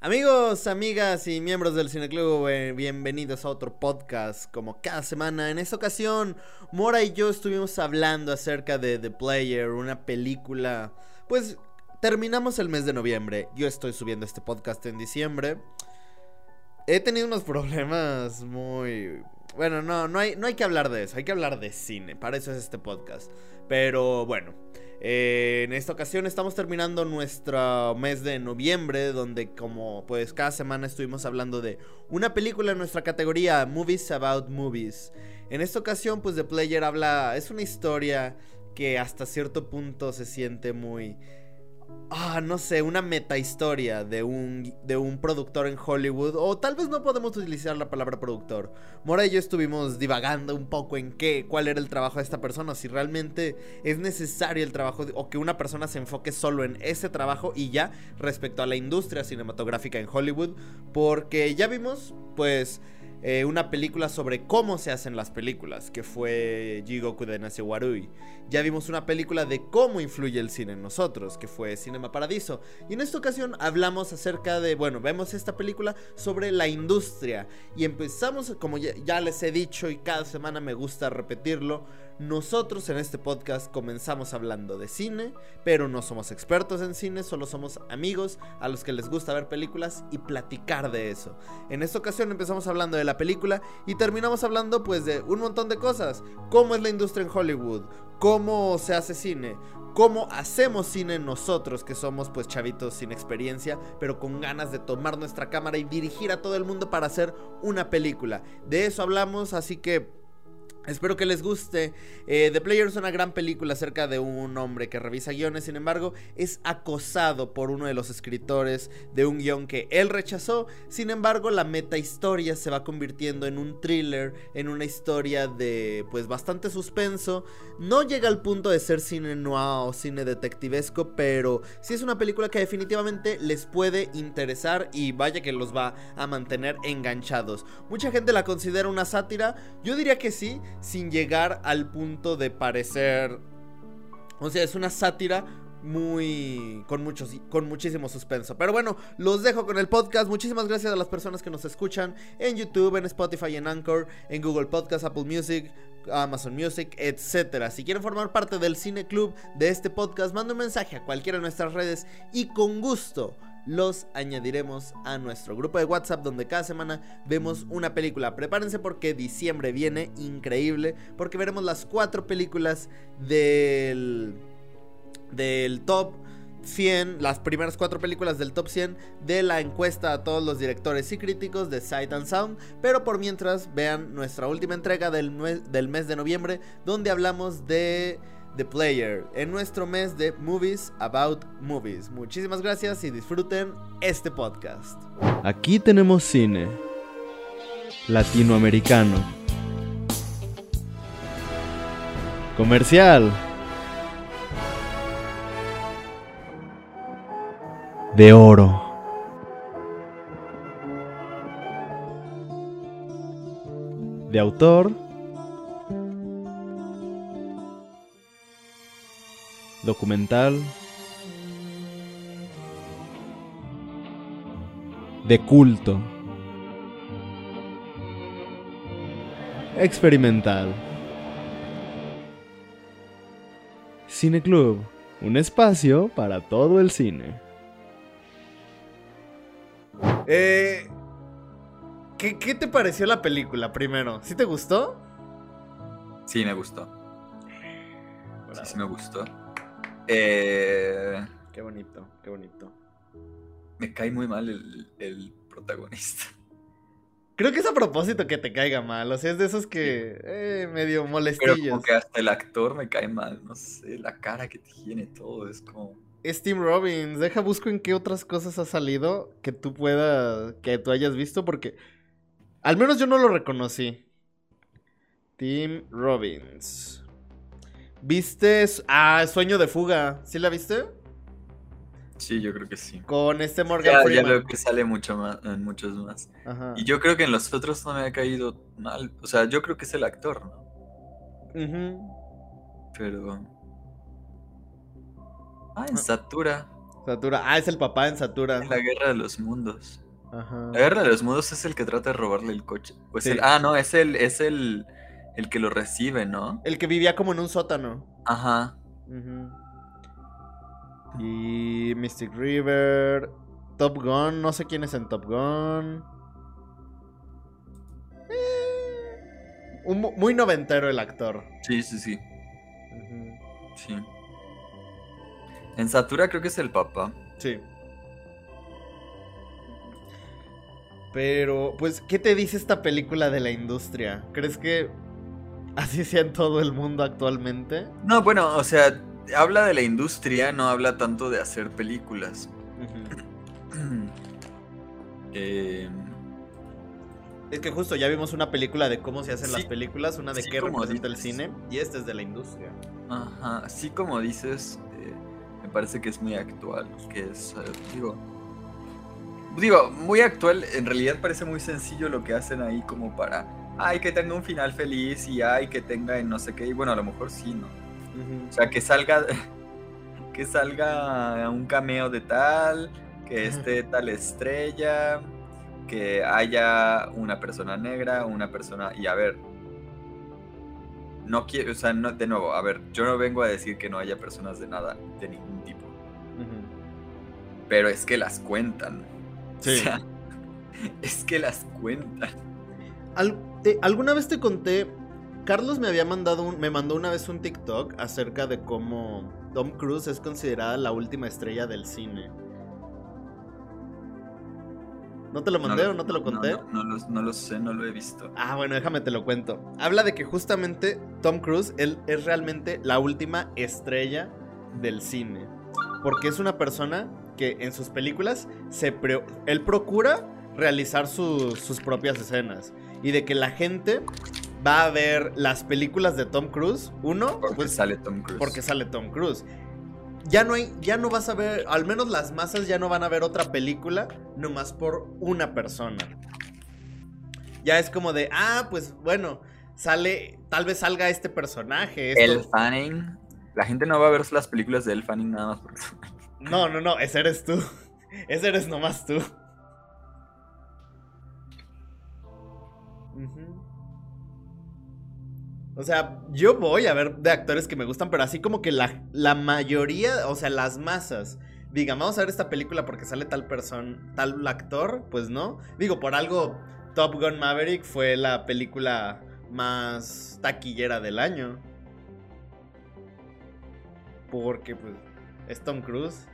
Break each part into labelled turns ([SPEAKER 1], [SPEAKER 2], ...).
[SPEAKER 1] Amigos, amigas y miembros del Cineclub, eh, bienvenidos a otro podcast como cada semana. En esta ocasión, Mora y yo estuvimos hablando acerca de The Player, una película... Pues terminamos el mes de noviembre, yo estoy subiendo este podcast en diciembre. He tenido unos problemas muy... Bueno, no, no hay, no hay que hablar de eso, hay que hablar de cine, para eso es este podcast. Pero bueno, eh, en esta ocasión estamos terminando nuestro mes de noviembre, donde como pues cada semana estuvimos hablando de una película en nuestra categoría Movies About Movies. En esta ocasión pues The Player habla, es una historia que hasta cierto punto se siente muy ah, no sé, una meta historia de un, de un productor en Hollywood, o tal vez no podemos utilizar la palabra productor. Mora y yo estuvimos divagando un poco en qué, cuál era el trabajo de esta persona, si realmente es necesario el trabajo, o que una persona se enfoque solo en ese trabajo y ya respecto a la industria cinematográfica en Hollywood, porque ya vimos, pues eh, una película sobre cómo se hacen las películas, que fue Jigoku de. Ya vimos una película de cómo influye el cine en nosotros, que fue Cinema Paradiso. Y en esta ocasión hablamos acerca de, bueno, vemos esta película sobre la industria. Y empezamos, como ya les he dicho y cada semana me gusta repetirlo, nosotros en este podcast comenzamos hablando de cine, pero no somos expertos en cine, solo somos amigos a los que les gusta ver películas y platicar de eso. En esta ocasión empezamos hablando de la película y terminamos hablando pues de un montón de cosas, cómo es la industria en Hollywood, cómo se hace cine, cómo hacemos cine nosotros, que somos pues chavitos sin experiencia, pero con ganas de tomar nuestra cámara y dirigir a todo el mundo para hacer una película. De eso hablamos, así que Espero que les guste. Eh, The Player es una gran película acerca de un hombre que revisa guiones, sin embargo, es acosado por uno de los escritores de un guion que él rechazó. Sin embargo, la meta historia se va convirtiendo en un thriller, en una historia de pues bastante suspenso. No llega al punto de ser cine noir o cine detectivesco, pero sí es una película que definitivamente les puede interesar y vaya que los va a mantener enganchados. Mucha gente la considera una sátira, yo diría que sí sin llegar al punto de parecer... O sea, es una sátira muy con muchos con muchísimo suspenso. Pero bueno, los dejo con el podcast. Muchísimas gracias a las personas que nos escuchan en YouTube, en Spotify, en Anchor, en Google Podcast, Apple Music, Amazon Music, etcétera. Si quieren formar parte del cine club de este podcast, manda un mensaje a cualquiera de nuestras redes y con gusto los añadiremos a nuestro grupo de WhatsApp donde cada semana vemos una película. Prepárense porque diciembre viene increíble porque veremos las cuatro películas del, del top 100, las primeras cuatro películas del top 100 de la encuesta a todos los directores y críticos de Sight and Sound. Pero por mientras vean nuestra última entrega del, del mes de noviembre donde hablamos de... The Player en nuestro mes de Movies About Movies. Muchísimas gracias y disfruten este podcast.
[SPEAKER 2] Aquí tenemos cine latinoamericano. Comercial. De oro. De autor documental, de culto, experimental. Cine Club, un espacio para todo el cine.
[SPEAKER 1] Eh, ¿qué, te pareció la película primero? ¿Sí te gustó?
[SPEAKER 3] Sí, me gustó. Sí, sí me gustó. Eh,
[SPEAKER 1] qué bonito, qué bonito.
[SPEAKER 3] Me cae muy mal el, protagonista.
[SPEAKER 1] Creo que es a propósito que te caiga mal. O sea, es de esos que eh, medio molestillos.
[SPEAKER 3] Pero como que hasta el actor me cae mal. No sé, la cara que tiene, todo es como.
[SPEAKER 1] Es Tim Robbins. Deja busco en qué otras cosas ha salido que tú puedas. que tú hayas visto, porque. Al menos yo no lo reconocí. Tim Robbins. ¿Viste? Ah, Sueño de Fuga. ¿Sí la viste?
[SPEAKER 3] Sí, yo creo que sí.
[SPEAKER 1] Con este Morgan
[SPEAKER 3] Freeman. Ya veo que sale mucho más, en muchos más. Y yo creo que en los otros no me ha caído mal. O sea, yo creo que es el actor, ¿no? Pero. Ah, en ah. Satura.
[SPEAKER 1] Satura. Ah, es el papá en Satura.
[SPEAKER 3] la guerra de los mundos. Ajá. La guerra de los mundos es el que trata de robarle el coche. Pues el, ah, no, es el, es el, el que lo recibe, ¿no?
[SPEAKER 1] El que vivía como en un sótano.
[SPEAKER 3] Ajá.
[SPEAKER 1] Y Mystic River. Top Gun, no sé quién es en Top Gun. Eh, muy noventero el actor.
[SPEAKER 3] Sí, sí, sí. Sí. En Satura creo que es el papá.
[SPEAKER 1] Sí. Pero, pues, ¿qué te dice esta película de la industria? ¿Crees que así sea en todo el mundo actualmente?
[SPEAKER 3] No, bueno, o sea, habla de la industria, no habla tanto de hacer películas.
[SPEAKER 1] Em, es que justo ya vimos una película de cómo se hacen las películas, una de qué representa el cine, y esta es de la industria.
[SPEAKER 3] Ajá, así como dices, eh, me parece que es muy actual, que es, eh, digo, digo, muy actual, en realidad parece muy sencillo lo que hacen ahí como para, ay, que tenga un final feliz y ay, que tenga no sé qué, y bueno, a lo mejor sí, ¿no? O sea, que salga, que salga un cameo de tal, que esté tal estrella, que haya una persona negra, una persona... Y a ver, no quiero, o sea, no, de nuevo, a ver, yo no vengo a decir que no haya personas de nada, de ningún tipo. Pero es que las cuentan. Sí. O sea, es que las cuentan.
[SPEAKER 1] ¿Alguna vez te conté? Carlos me había mandado un, me mandó una vez un TikTok acerca de cómo Tom Cruise es considerada la última estrella del cine. ¿No te lo mandé o no te lo conté?
[SPEAKER 3] No, lo, sé, no lo he visto.
[SPEAKER 1] Ah, bueno, déjame te lo cuento. Habla de que justamente Tom Cruise, él es realmente la última estrella del cine. Porque es una persona que en sus películas se él procura realizar sus propias escenas. Y de que la gente va a ver las películas de Tom Cruise. Uno,
[SPEAKER 3] porque pues, sale Tom Cruise.
[SPEAKER 1] Porque sale Tom Cruise ya no hay, ya no vas a ver, al menos las masas ya no van a ver otra película nomás por una persona. Ya es como de, ah, pues bueno, sale, tal vez salga este personaje.
[SPEAKER 3] El Fanning. La gente no va a ver las películas de El Fanning nada más porque...
[SPEAKER 1] No, no, no, ese eres tú. Ese eres nomás tú. O sea, yo voy a ver de actores que me gustan, pero así como que la, la mayoría, o sea, las masas, digan, vamos a ver esta película porque sale tal persona, tal actor, pues no. Digo, por algo, Top Gun Maverick fue la película más taquillera del año. Porque, pues, es Tom Cruise.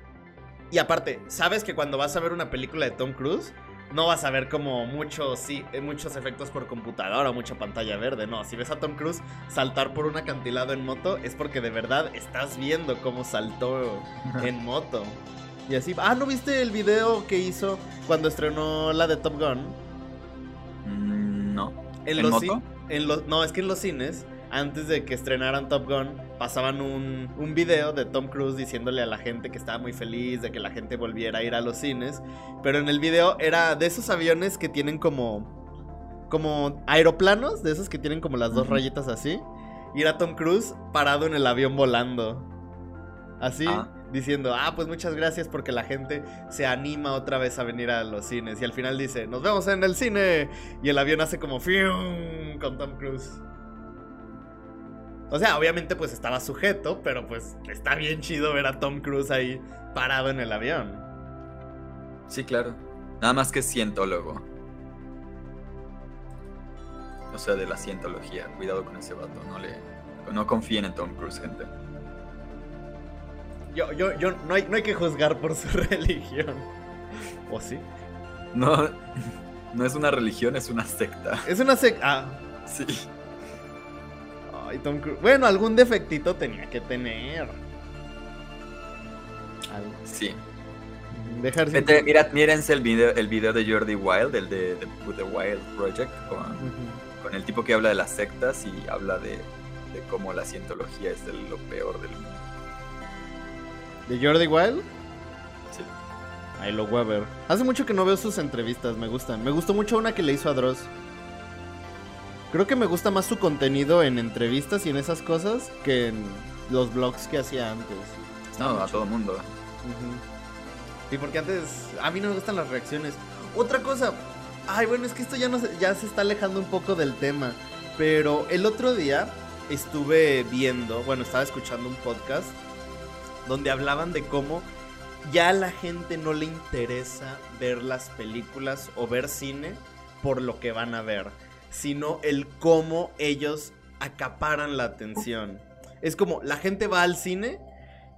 [SPEAKER 1] Y aparte, ¿sabes que cuando vas a ver una película de Tom Cruise, no vas a ver como muchos, sí, eh, muchos efectos por computadora o mucha pantalla verde, no. Si ves a Tom Cruise saltar por un acantilado en moto, es porque de verdad estás viendo cómo saltó en moto. Y así, ah, ¿no viste el video que hizo cuando estrenó la de Top Gun?
[SPEAKER 3] Mm, no.
[SPEAKER 1] ¿En, los moto? En los, no, es que en los cines antes de que estrenaran Top Gun, pasaban un, un, video de Tom Cruise diciéndole a la gente que estaba muy feliz de que la gente volviera a ir a los cines. Pero en el video era de esos aviones que tienen como. como aeroplanos, de esos que tienen como las dos rayitas así. Y era Tom Cruise parado en el avión volando. Así. Ah. Diciendo, ah, pues muchas gracias porque la gente se anima otra vez a venir a los cines. Y al final dice, nos vemos en el cine. Y el avión hace como fium con Tom Cruise. O sea, obviamente pues estaba sujeto, pero pues está bien chido ver a Tom Cruise ahí parado en el avión.
[SPEAKER 3] Sí, claro. Nada más que cientólogo. O sea, de la cientología. Cuidado con ese vato. No le. No confíen en Tom Cruise, gente.
[SPEAKER 1] Yo, yo, yo, no hay, no hay que juzgar por su religión. ¿O sí?
[SPEAKER 3] No, no es una religión, es una secta.
[SPEAKER 1] Es una secta. Ah.
[SPEAKER 3] Sí.
[SPEAKER 1] Bueno, algún defectito tenía que tener.
[SPEAKER 3] Sí. Dejar mira, mírense el video, el video de Jordi Wild, el de, The Wild Project, con, el tipo que habla de las sectas y habla de, cómo la cientología es de lo peor del mundo.
[SPEAKER 1] ¿De Jordi Wild?
[SPEAKER 3] Sí.
[SPEAKER 1] Ahí lo voy a ver. Hace mucho que no veo sus entrevistas, me gustan. Me gustó mucho una que le hizo a Dross. Creo que me gusta más su contenido en entrevistas y en esas cosas que en los blogs que hacía antes.
[SPEAKER 3] no, a todo mundo.
[SPEAKER 1] Sí, porque antes a mí no me gustan las reacciones. Otra cosa, ay, bueno, es que esto ya no se, ya se está alejando un poco del tema, pero el otro día estuve viendo, bueno, estaba escuchando un podcast donde hablaban de cómo ya a la gente no le interesa ver las películas o ver cine por lo que van a ver, sino el cómo ellos acaparan la atención. Es como la gente va al cine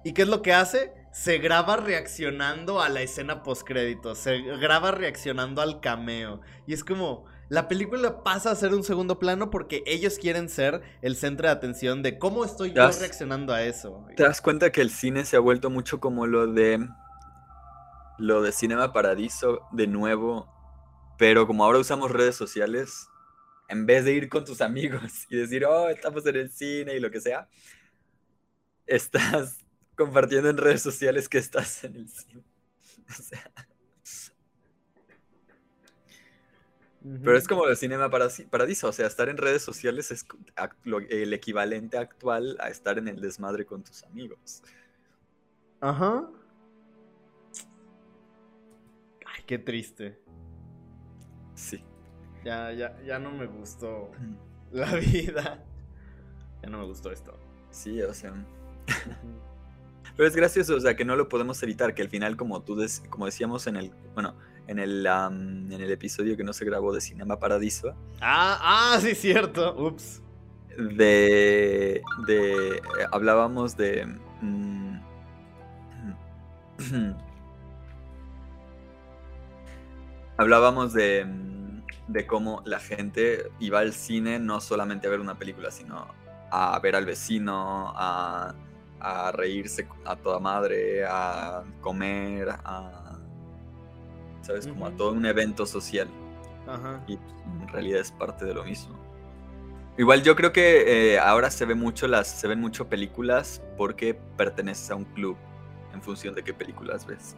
[SPEAKER 1] y ¿qué es lo que hace? Se graba reaccionando a la escena postcrédito, se graba reaccionando al cameo. Y es como, la película pasa a ser un segundo plano porque ellos quieren ser el centro de atención de cómo estoy yo
[SPEAKER 3] Das-
[SPEAKER 1] reaccionando a eso.
[SPEAKER 3] ¿Te das cuenta que el cine se ha vuelto mucho como lo de lo de Cinema Paradiso de nuevo? Pero como ahora usamos redes sociales, en vez de ir con tus amigos y decir, oh, estamos en el cine y lo que sea, estás compartiendo en redes sociales que estás en el cine. O sea, pero es como el Cinema Paradiso, o sea, estar en redes sociales es el equivalente actual a estar en el desmadre con tus amigos.
[SPEAKER 1] Ajá. Ay, qué triste.
[SPEAKER 3] Sí.
[SPEAKER 1] Ya, ya, ya no me gustó la vida. Ya no me gustó esto.
[SPEAKER 3] Sí, o sea. Pero es gracioso, o sea, que no lo podemos evitar, que al final, como tú des- como decíamos en el, bueno, en el, en el episodio que no se grabó de Cinema Paradiso,
[SPEAKER 1] Ah, ah, sí, cierto. Ups.
[SPEAKER 3] de, de eh, hablábamos de mm, hablábamos de, mm, de cómo la gente iba al cine no solamente a ver una película, sino a ver al vecino, a, a reírse a toda madre, a comer, a sabes, como a todo un evento social
[SPEAKER 1] Ajá.
[SPEAKER 3] y en realidad es parte de lo mismo. Igual yo creo que eh, ahora se ve mucho las, se ven mucho películas porque perteneces a un club en función de qué películas ves.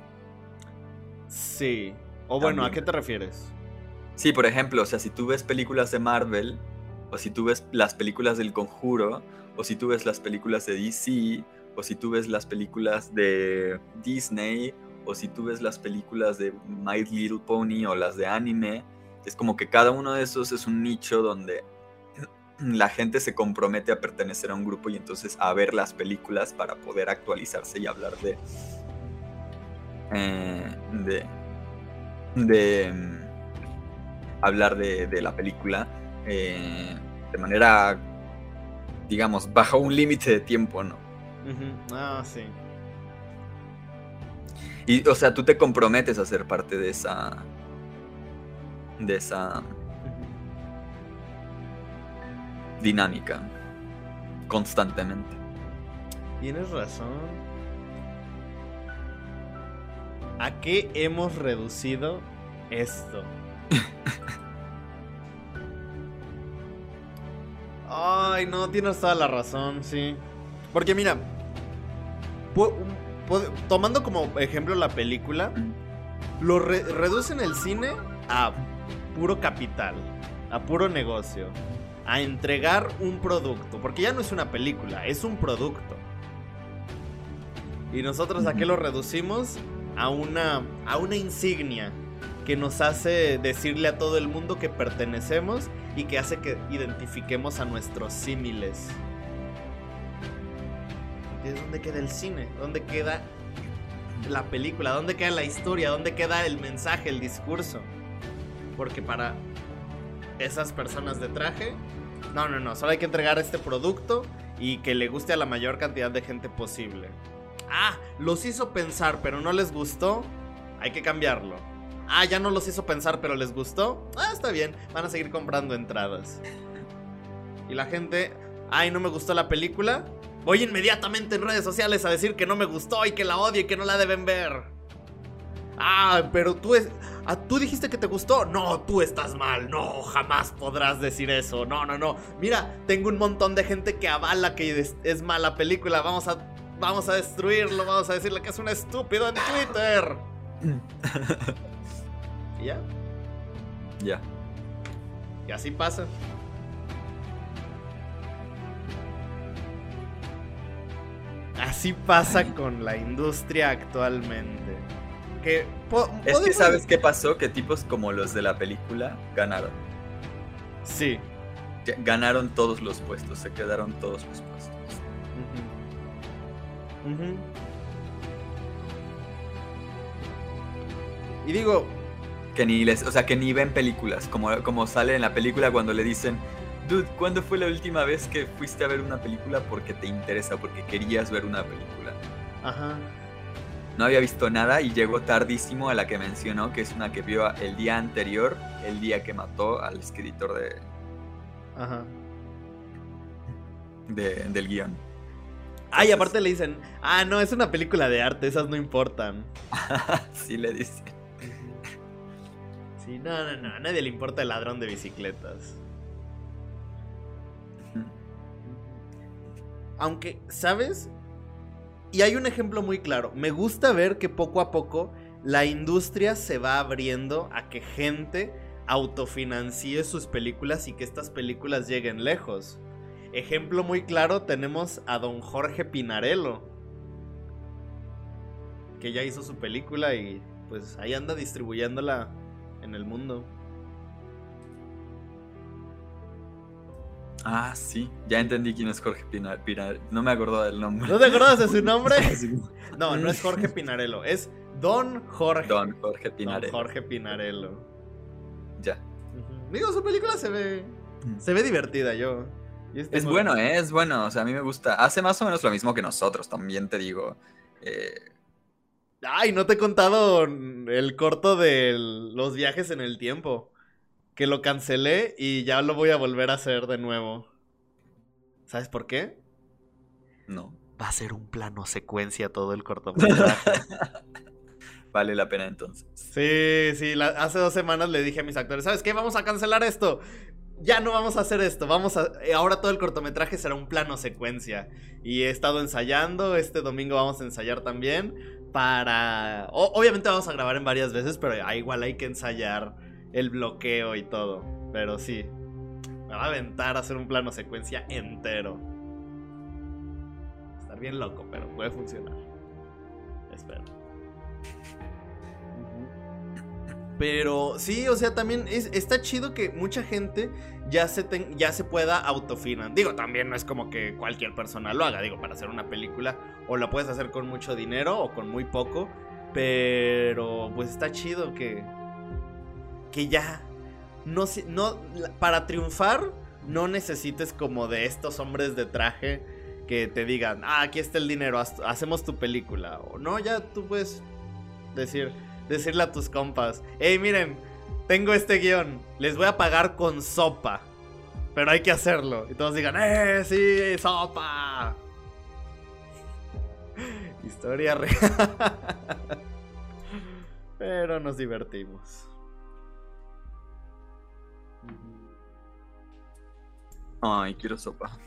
[SPEAKER 1] Sí. O bueno, ¿a qué te refieres?
[SPEAKER 3] Sí, por ejemplo, o sea, si tú ves películas de Marvel, o si tú ves las películas del Conjuro, o si tú ves las películas de DC, o si tú ves las películas de Disney, o si tú ves las películas de My Little Pony o las de anime, es como que cada uno de esos es un nicho donde la gente se compromete a pertenecer a un grupo y entonces a ver las películas para poder actualizarse y hablar de eh, de de mm, hablar de, de la película eh, de manera digamos bajo un límite de tiempo no.
[SPEAKER 1] Ah, sí.
[SPEAKER 3] y o sea tú te comprometes a ser parte de esa de esa dinámica constantemente
[SPEAKER 1] Tienes razón. ¿A qué hemos reducido esto? Ay, no, tienes toda la razón, sí. Porque mira, tomando como ejemplo la película, lo re- reducen el cine a puro capital, a puro negocio, a entregar un producto, porque ya no es una película, es un producto. Y nosotros a qué lo reducimos? A una, a una insignia que nos hace decirle a todo el mundo que pertenecemos y que hace que identifiquemos a nuestros símiles. ¿Y es dónde queda el cine? ¿Dónde queda la película? ¿Dónde queda la historia? ¿Dónde queda el mensaje, el discurso? Porque para esas personas de traje, no, no, no, solo hay que entregar este producto y que le guste a la mayor cantidad de gente posible. Ah, los hizo pensar, pero no les gustó. Hay que cambiarlo. Ah, ya no los hizo pensar, pero les gustó. Ah, está bien. Van a seguir comprando entradas. Y la gente, ay, no me gustó la película. Voy inmediatamente en redes sociales a decir que no me gustó y que la odio y que no la deben ver. Ah, pero tú es, ah, tú dijiste que te gustó. No, tú estás mal. No, jamás podrás decir eso. No, no, no. Mira, tengo un montón de gente que avala que es, es mala película. Vamos a Vamos a destruirlo, vamos a decirle que es un estúpido en Twitter. y ya,
[SPEAKER 3] ya
[SPEAKER 1] y así pasa. Así pasa con la industria actualmente. Que
[SPEAKER 3] Es que sabes qué pasó, que tipos como los de la película ganaron.
[SPEAKER 1] Sí.
[SPEAKER 3] Ganaron todos los puestos, se quedaron todos los puestos.
[SPEAKER 1] Ujú. Y digo,
[SPEAKER 3] Que ni les, o sea, que ni ven películas, como, como sale en la película cuando le dicen, dude, ¿cuándo fue la última vez que fuiste a ver una película porque te interesa, porque querías ver una película?
[SPEAKER 1] ajá.
[SPEAKER 3] No había visto nada y llegó tardísimo a la que mencionó, que es una que vio el día anterior, el día que mató al escritor de,
[SPEAKER 1] Ajá.
[SPEAKER 3] de- del guion.
[SPEAKER 1] Ay,
[SPEAKER 3] Entonces-
[SPEAKER 1] aparte le dicen, ah, no, es una película de arte, esas no importan.
[SPEAKER 3] sí le dice.
[SPEAKER 1] No, no, no, a nadie le importa el ladrón de bicicletas. Aunque, ¿sabes? Y hay un ejemplo muy claro. Me gusta ver que poco a poco la industria se va abriendo a que gente autofinancie sus películas y que estas películas lleguen lejos. Ejemplo muy claro tenemos a don Jorge Pinarello. Que ya hizo su película y pues ahí anda distribuyéndola en el mundo.
[SPEAKER 3] Ah, sí, ya entendí quién es Jorge Pinar. Pinar- no me acuerdo del nombre.
[SPEAKER 1] ¿No te acuerdas de su nombre? No, no es Jorge Pinarello, es Don Jorge.
[SPEAKER 3] Don Jorge
[SPEAKER 1] Don
[SPEAKER 3] Pinarello.
[SPEAKER 1] Jorge Pinarello.
[SPEAKER 3] Ya.
[SPEAKER 1] Digo, su película se ve. Se ve divertida, yo.
[SPEAKER 3] Es
[SPEAKER 1] muy-
[SPEAKER 3] bueno, ¿eh? es bueno. O sea, a mí me gusta. Hace más o menos lo mismo que nosotros, también te digo. Eh,
[SPEAKER 1] Ay, no te he contado el corto de los viajes en el tiempo. Que lo cancelé y ya lo voy a volver a hacer de nuevo. ¿Sabes por qué?
[SPEAKER 3] no.
[SPEAKER 1] Va a ser un plano secuencia todo el cortometraje.
[SPEAKER 3] Vale la pena entonces.
[SPEAKER 1] Sí, sí, la- hace dos semanas le dije a mis actores, ¿sabes qué? Vamos a cancelar esto. Ya no vamos a hacer esto, vamos a... eh, Ahora todo el cortometraje será un plano secuencia. Y he estado ensayando, este domingo vamos a ensayar también para... obviamente vamos a grabar en varias veces, pero igual hay que ensayar el bloqueo y todo. Pero sí, me va a aventar a hacer un plano secuencia entero. Estar bien loco, pero puede funcionar. Espero. Pero sí, o sea, también es- está chido que mucha gente ya se, ya se pueda autofinanciar. Digo, también no es como que cualquier persona lo haga. Digo, para hacer una película o la puedes hacer con mucho dinero o con muy poco. Pero pues está chido que, que ya no, no para triunfar no necesites como de estos hombres de traje que te digan, ah, aquí está el dinero, hacemos tu película. O no, ya tú puedes decir, decirle a tus compas, hey, miren, tengo este guion, les voy a pagar con sopa, pero hay que hacerlo. Y todos digan, eh, sí, sopa. Historia real. pero nos divertimos.
[SPEAKER 3] Ay, quiero sopa.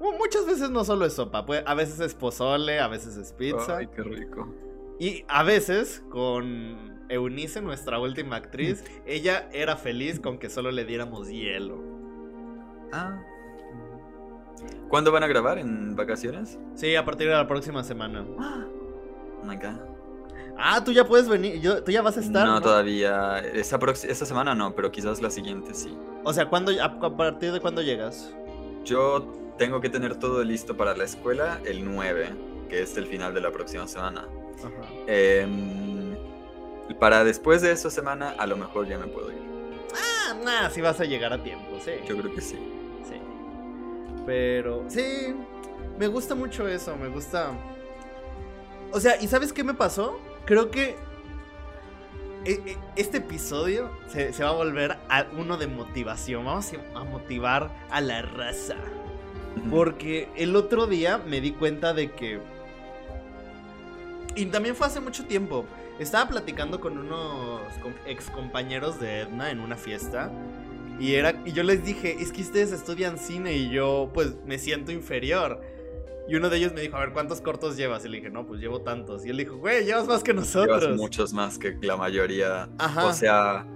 [SPEAKER 1] Muchas veces no solo es sopa, a veces es pozole, a veces es pizza.
[SPEAKER 3] Ay, qué rico.
[SPEAKER 1] Y a veces, con Eunice, nuestra última actriz, ella era feliz con que solo le diéramos hielo.
[SPEAKER 3] Ah. ¿Cuándo van a grabar? ¿En vacaciones?
[SPEAKER 1] Sí, a partir de la próxima semana.
[SPEAKER 3] Oh my god.
[SPEAKER 1] Ah, tú ya puedes venir, yo- tú ya vas a estar.
[SPEAKER 3] no,
[SPEAKER 1] ¿no?
[SPEAKER 3] todavía. Esta semana no, pero quizás la siguiente sí.
[SPEAKER 1] O sea, ¿cuándo, a, a partir de cuándo llegas?
[SPEAKER 3] Yo tengo que tener todo listo para la escuela el 9, que es el final de la próxima semana.
[SPEAKER 1] Ajá.
[SPEAKER 3] Em, para después de esa semana, a lo mejor ya me puedo ir.
[SPEAKER 1] Ah, nah, sí vas a llegar a tiempo, sí.
[SPEAKER 3] Yo creo que sí.
[SPEAKER 1] Sí. Pero, sí, me gusta mucho eso, me gusta... O sea, ¿y sabes qué me pasó? Creo que e- e- este episodio se, se va a volver a uno de motivación. Vamos a motivar a la raza. Porque el otro día me di cuenta de que... Y también fue hace mucho tiempo. Estaba platicando con unos ex compañeros de Edna en una fiesta. Y, era, y yo les dije, es que ustedes estudian cine y yo pues me siento inferior. Y uno de ellos me dijo, a ver, ¿cuántos cortos llevas? Y le dije, no, pues llevo tantos. Y él dijo, güey, llevas más que
[SPEAKER 3] Llevas
[SPEAKER 1] nosotros.
[SPEAKER 3] muchos más que la mayoría.
[SPEAKER 1] Ajá.
[SPEAKER 3] O sea,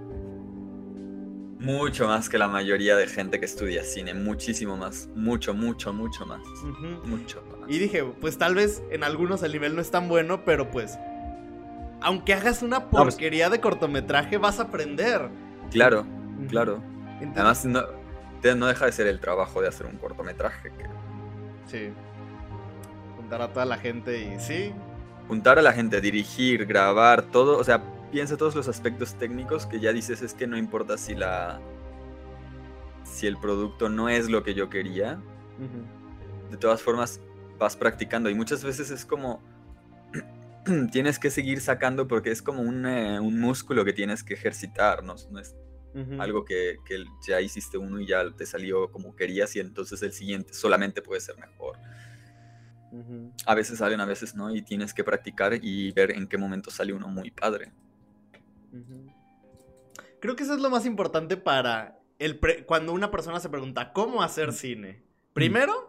[SPEAKER 3] mucho más que la mayoría de gente que estudia cine. Muchísimo más. Mucho, mucho, mucho más. Mucho más.
[SPEAKER 1] Y dije, pues tal vez en algunos el nivel no es tan bueno, pero pues aunque hagas una
[SPEAKER 3] pues
[SPEAKER 1] porquería de cortometraje, vas a aprender.
[SPEAKER 3] Claro, claro.
[SPEAKER 1] Entonces-
[SPEAKER 3] Además, no, no deja de ser el trabajo de hacer un cortometraje. que
[SPEAKER 1] Sí. Juntar a toda la gente y sí.
[SPEAKER 3] juntar a la gente, dirigir, grabar, todo, o sea, piensa todos los aspectos técnicos que ya dices es que no importa si la si el producto no es lo que yo quería, de todas formas vas practicando y muchas veces es como tienes que seguir sacando porque es como un, eh, un músculo que tienes que ejercitar, no, no es
[SPEAKER 1] Ujú.
[SPEAKER 3] algo que, que ya hiciste uno y ya te salió como querías y entonces el siguiente solamente puede ser mejor.
[SPEAKER 1] Ujú.
[SPEAKER 3] A veces salen, a veces no, y tienes que practicar y ver en qué momento sale uno muy padre.
[SPEAKER 1] Ujú. Creo que eso es lo más importante para el pre- cuando una persona se pregunta cómo hacer cine. Primero,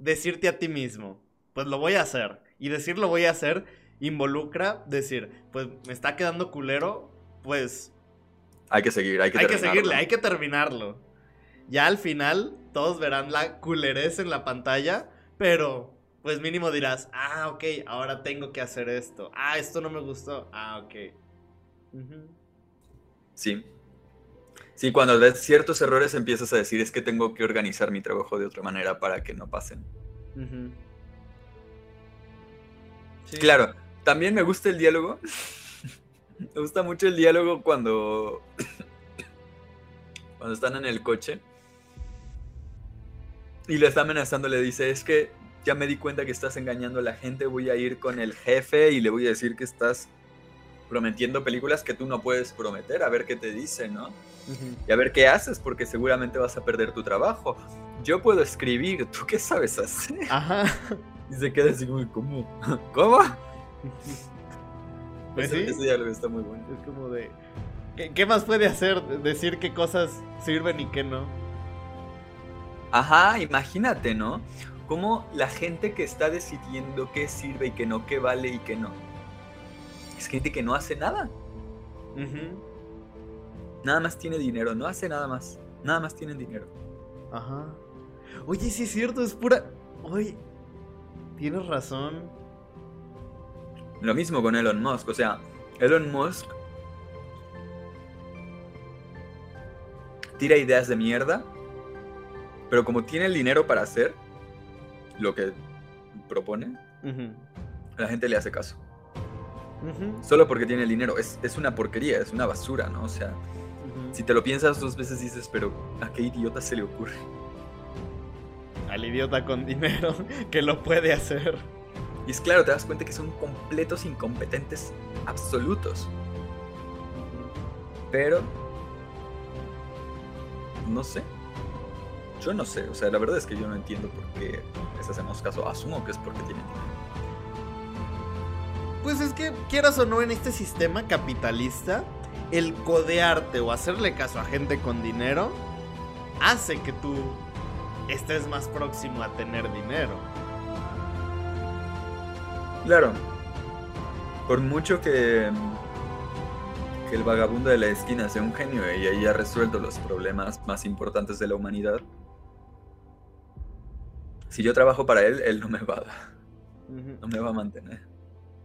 [SPEAKER 1] decirte a ti mismo, pues lo voy a hacer. Y decir lo voy a hacer involucra decir, pues me está quedando culero, pues
[SPEAKER 3] Hay que seguir, hay que
[SPEAKER 1] hay que seguirle, hay que terminarlo. Ya al final todos verán la culerez en la pantalla, pero pues mínimo dirás, ah, ok, ahora tengo que hacer esto. Ah, esto no me gustó. Ah, ok.
[SPEAKER 3] Sí. Sí, cuando ves ciertos errores empiezas a decir es que tengo que organizar mi trabajo de otra manera para que no pasen.
[SPEAKER 1] Sí.
[SPEAKER 3] Claro, también me gusta el diálogo. me gusta mucho el diálogo cuando cuando están en el coche y le está amenazando, le dice, es que ya me di cuenta que estás engañando a la gente, voy a ir con el jefe y le voy a decir que estás prometiendo películas que tú no puedes prometer, a ver qué te dice, ¿no? Y a ver qué haces, porque seguramente vas a perder tu trabajo. Yo puedo escribir, ¿tú qué sabes hacer?
[SPEAKER 1] Ajá.
[SPEAKER 3] Y se queda así como, ¿cómo? ¿Cómo?
[SPEAKER 1] Pues
[SPEAKER 3] ese,
[SPEAKER 1] sí.
[SPEAKER 3] ese diálogo está muy bueno.
[SPEAKER 1] Es como de. ¿Qué, qué más puede hacer? Decir qué cosas sirven y qué no.
[SPEAKER 3] Ajá, imagínate, ¿no? Cómo la gente que está decidiendo qué sirve y qué no, qué vale y qué no. Es gente que no hace nada. Nada más tiene dinero, no hace nada más. Nada más tienen dinero.
[SPEAKER 1] Ajá. Oye, sí es cierto, es pura. Oye, tienes razón.
[SPEAKER 3] Lo mismo con Elon Musk. O sea, Elon Musk tira ideas de mierda, pero como tiene el dinero para hacer lo que propone, la gente le hace caso. Solo porque tiene el dinero. Es, es una porquería, es una basura, ¿no? O sea, si te lo piensas dos veces dices, pero ¿a qué idiota se le ocurre?
[SPEAKER 1] Al idiota con dinero que lo puede hacer.
[SPEAKER 3] Y es claro, te das cuenta que son completos incompetentes absolutos. Pero... No sé. Yo no sé. O sea, la verdad es que yo no entiendo por qué les hacemos caso. Asumo que es porque tienen dinero.
[SPEAKER 1] Pues es que, quieras o no, en este sistema capitalista, el codearte o hacerle caso a gente con dinero hace que tú estés más próximo a tener dinero.
[SPEAKER 3] Claro. Por mucho que, que el vagabundo de la esquina sea un genio y haya resuelto los problemas más importantes de la humanidad, si yo trabajo para él, él no me va a no me va a mantener.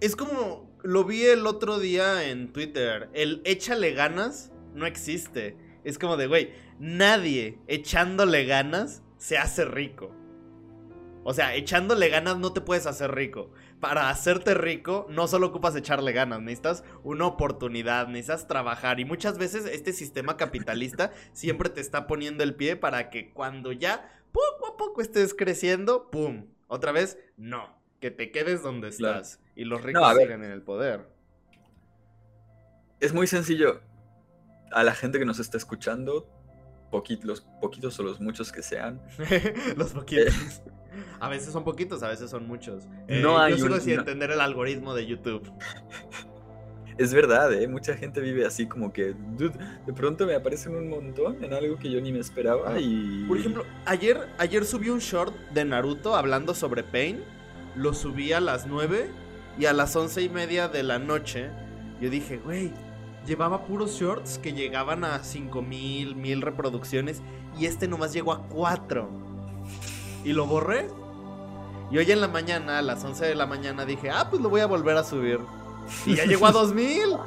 [SPEAKER 1] Es como lo vi el otro día en Twitter. El échale ganas no existe. Es como de, güey, nadie echándole ganas se hace rico. O sea, echándole ganas no te puedes hacer rico. Para hacerte rico no solo ocupas echarle ganas, necesitas una oportunidad, necesitas trabajar. Y muchas veces este sistema capitalista siempre te está poniendo el pie para que cuando ya poco a poco estés creciendo, ¡pum! Otra vez, no. Que te quedes donde
[SPEAKER 3] Claro.
[SPEAKER 1] estás. Y los ricos sigan en el poder.
[SPEAKER 3] Es muy sencillo. A la gente que nos está escuchando, los poquitos o los muchos que sean,
[SPEAKER 1] los poquitos. A veces son poquitos, a veces son muchos. Eh,
[SPEAKER 3] No hay
[SPEAKER 1] yo sigo
[SPEAKER 3] un-
[SPEAKER 1] sin
[SPEAKER 3] no.
[SPEAKER 1] entender el algoritmo de YouTube.
[SPEAKER 3] es verdad, ¿eh? Mucha gente vive así como que, dude, de pronto me aparecen un montón en algo que yo ni me esperaba y...
[SPEAKER 1] Por ejemplo, ayer, ayer subí un short de Naruto hablando sobre Pain. Lo subí a las 9 y a las once y media de la noche. Yo dije, güey, llevaba puros shorts que llegaban a 5000, 1000 reproducciones. Y este nomás llegó a 4. Y lo borré. Y hoy en la mañana, a las 11 de la mañana, dije, ah, pues lo voy a volver a subir. Y ya llegó a 2000.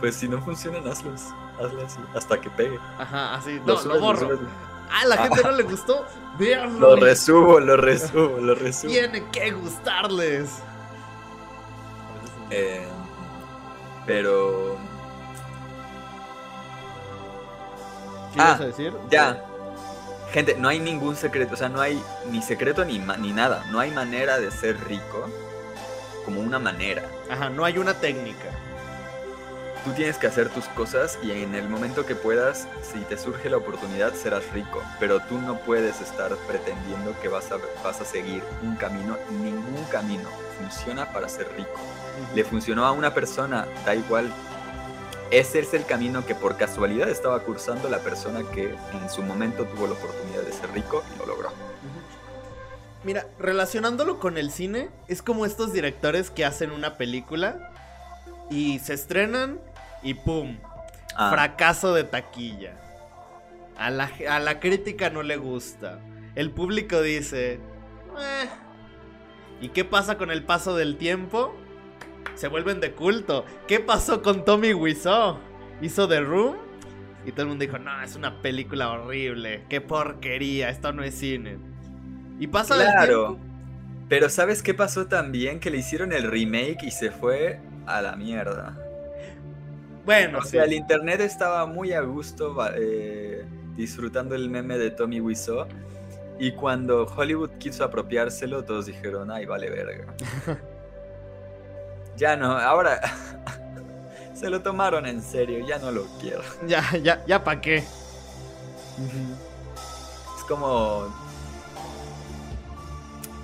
[SPEAKER 3] Pues si no funcionan, hazlos. Hazlo así, hasta que pegue.
[SPEAKER 1] Ajá, así. No,
[SPEAKER 3] Lo subes, lo
[SPEAKER 1] borro. Ah, la gente no le gustó. Véanlo.
[SPEAKER 3] Lo resubo, lo resubo, lo resubo.
[SPEAKER 1] Tiene que gustarles.
[SPEAKER 3] Eh, pero.
[SPEAKER 1] ¿Qué
[SPEAKER 3] Ah,
[SPEAKER 1] ibas a decir?
[SPEAKER 3] Ya. Gente, no hay ningún secreto, o sea, no hay ni secreto ni, ni nada. No hay manera de ser rico como una manera.
[SPEAKER 1] Ajá, no hay una técnica.
[SPEAKER 3] Tú tienes que hacer tus cosas y en el momento que puedas, si te surge la oportunidad, serás rico. Pero tú no puedes estar pretendiendo que vas a, vas a seguir un camino. Ningún camino funciona para ser rico. Le funcionó a una persona, da igual. Ese es el camino que por casualidad estaba cursando la persona que en su momento tuvo la oportunidad de ser rico y lo logró.
[SPEAKER 1] Mira, relacionándolo con el cine, es como estos directores que hacen una película y se estrenan y ¡pum!
[SPEAKER 3] Ah,
[SPEAKER 1] Fracaso de taquilla. A la, a la crítica no le gusta. El público dice... "Eh". ¿Y qué pasa con el paso del tiempo? Se vuelven de culto. ¿Qué pasó con Tommy Wiseau? Hizo The Room y todo el mundo dijo, no, es una película horrible. Qué porquería, esto no es cine. Y pasa el
[SPEAKER 3] claro.
[SPEAKER 1] tiempo.
[SPEAKER 3] Pero ¿sabes qué pasó también? Que le hicieron el remake y se fue a la mierda.
[SPEAKER 1] Bueno,
[SPEAKER 3] O
[SPEAKER 1] sí.
[SPEAKER 3] sea, el internet estaba muy a gusto eh, disfrutando el meme de Tommy Wiseau. Y cuando Hollywood quiso apropiárselo, todos dijeron, ay, vale verga. ya no, ahora se lo tomaron en serio, ya no lo quiero.
[SPEAKER 1] Ya, ya, ya, ¿pa' qué?
[SPEAKER 3] Es como...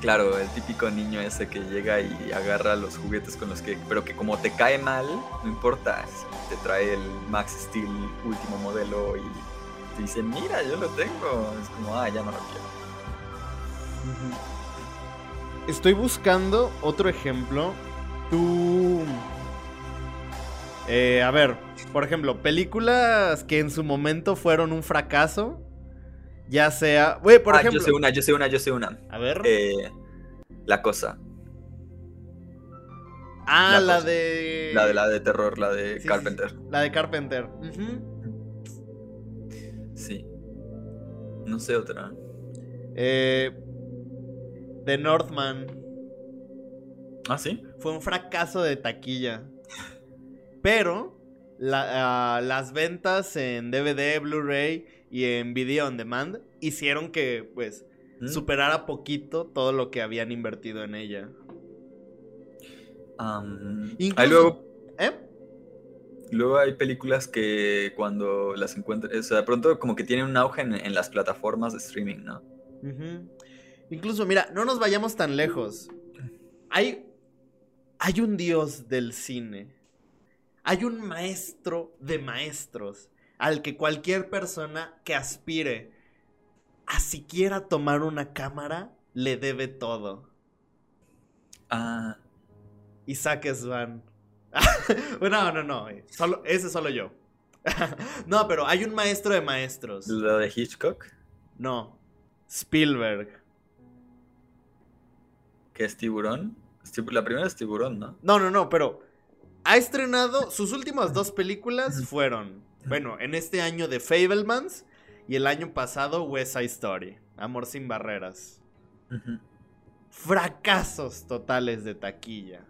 [SPEAKER 3] Claro, el típico niño ese que llega y agarra los juguetes con los que... Pero que como te cae mal, no importa si te trae el Max Steel último modelo y te dice, mira, yo lo tengo. Es como, ah, ya no lo quiero.
[SPEAKER 1] Estoy buscando otro ejemplo. Tú. Eh, a ver, por ejemplo, películas que en su momento fueron un fracaso. Ya sea. Güey, por
[SPEAKER 3] ah,
[SPEAKER 1] ejemplo.
[SPEAKER 3] yo sé una, yo sé una, yo sé una.
[SPEAKER 1] A ver.
[SPEAKER 3] Eh, la cosa.
[SPEAKER 1] ah,
[SPEAKER 3] la
[SPEAKER 1] de.
[SPEAKER 3] La de la de terror, la de
[SPEAKER 1] Sí,
[SPEAKER 3] Carpenter.
[SPEAKER 1] sí, La de Carpenter.
[SPEAKER 3] Sí. No sé otra.
[SPEAKER 1] Eh, The Northman.
[SPEAKER 3] Ah, sí.
[SPEAKER 1] Fue un fracaso de taquilla. Pero la- ah, las ventas en DVD, Blu-ray y en Video on Demand hicieron que, pues,
[SPEAKER 3] ¿Mm?
[SPEAKER 1] superara poquito todo lo que habían invertido en ella. Incluso-
[SPEAKER 3] ahí luego
[SPEAKER 1] ¿Eh?
[SPEAKER 3] Luego hay películas que cuando las encuentran, o sea, de pronto como que tienen un auge en, en las plataformas de streaming, ¿no?
[SPEAKER 1] Incluso, mira, no nos vayamos tan lejos. Hay, hay un dios del cine. Hay un maestro de maestros al que cualquier persona que aspire a siquiera tomar una cámara le debe todo.
[SPEAKER 3] Ah,
[SPEAKER 1] Isaac Svan. no, no, no. eh, Solo, ese solo yo. no, pero hay un maestro de maestros.
[SPEAKER 3] lo de Hitchcock,
[SPEAKER 1] No. Spielberg.
[SPEAKER 3] que es Tiburón. La primera es Tiburón, ¿no?
[SPEAKER 1] No, no, no, pero ha estrenado sus últimas dos películas fueron, bueno, en este año de Fablemans y el año pasado West Side Story, Amor sin barreras. Fracasos totales de taquilla.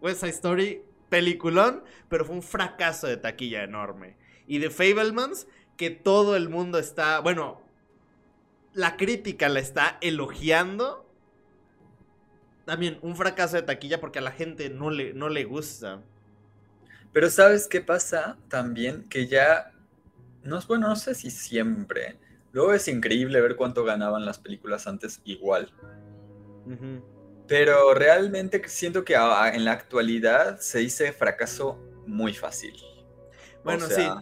[SPEAKER 1] West Side Story, peliculón, pero fue un fracaso de taquilla enorme. Y de Fablemans, que todo el mundo está, bueno, la crítica la está elogiando. También un fracaso de taquilla porque a la gente no le, no le gusta.
[SPEAKER 3] Pero ¿sabes qué pasa también? Que ya, no es bueno, no sé si siempre. Luego es increíble ver cuánto ganaban las películas antes igual. Pero realmente siento que en la actualidad se dice fracaso muy fácil.
[SPEAKER 1] Bueno,
[SPEAKER 3] O sea,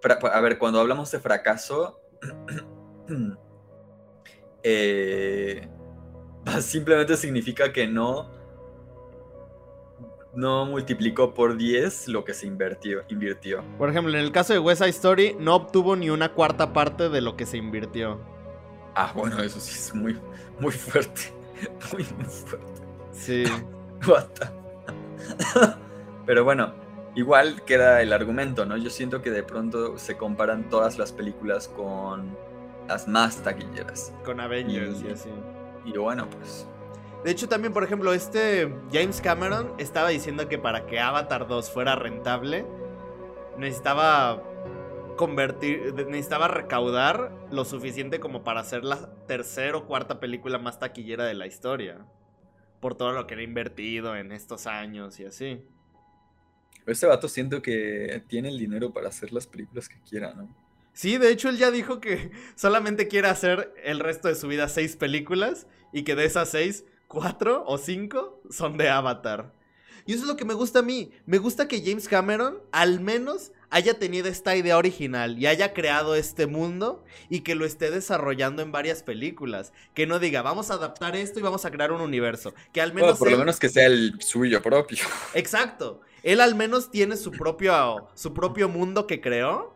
[SPEAKER 3] fra- A ver, cuando hablamos de fracaso, eh, simplemente significa que no, no multiplicó por 10 lo que se invirtió. invirtió.
[SPEAKER 1] Por ejemplo, en el caso de West Side Story, no obtuvo ni una cuarta parte de lo que se invirtió.
[SPEAKER 3] Ah, bueno, eso sí es muy, muy fuerte. Muy, muy fuerte.
[SPEAKER 1] Sí.
[SPEAKER 3] Pero bueno, igual queda el argumento, ¿no? Yo siento que de pronto se comparan todas las películas con las más taquilleras.
[SPEAKER 1] Con Avengers y,
[SPEAKER 3] Y-
[SPEAKER 1] así.
[SPEAKER 3] Y bueno, pues
[SPEAKER 1] De hecho, también, por ejemplo, este James Cameron estaba diciendo que para que Avatar 2 fuera rentable, necesitaba convertir, necesitaba recaudar lo suficiente como para ser la tercera o cuarta película más taquillera de la historia. Por todo lo que le ha invertido en estos años y así.
[SPEAKER 3] este vato siento que tiene el dinero para hacer las películas que quiera, ¿no?
[SPEAKER 1] Sí, de hecho él ya dijo que solamente quiere hacer el resto de su vida seis películas y que de esas seis, cuatro o cinco son de Avatar. Y eso es lo que me gusta a mí. Me gusta que James Cameron al menos haya tenido esta idea original y haya creado este mundo y que lo esté desarrollando en varias películas. Que no diga, vamos a adaptar esto y vamos a crear un universo. Que al menos...
[SPEAKER 3] Bueno, por lo menos que sea el suyo propio.
[SPEAKER 1] Exacto. Él al menos tiene su propio, su propio mundo que creó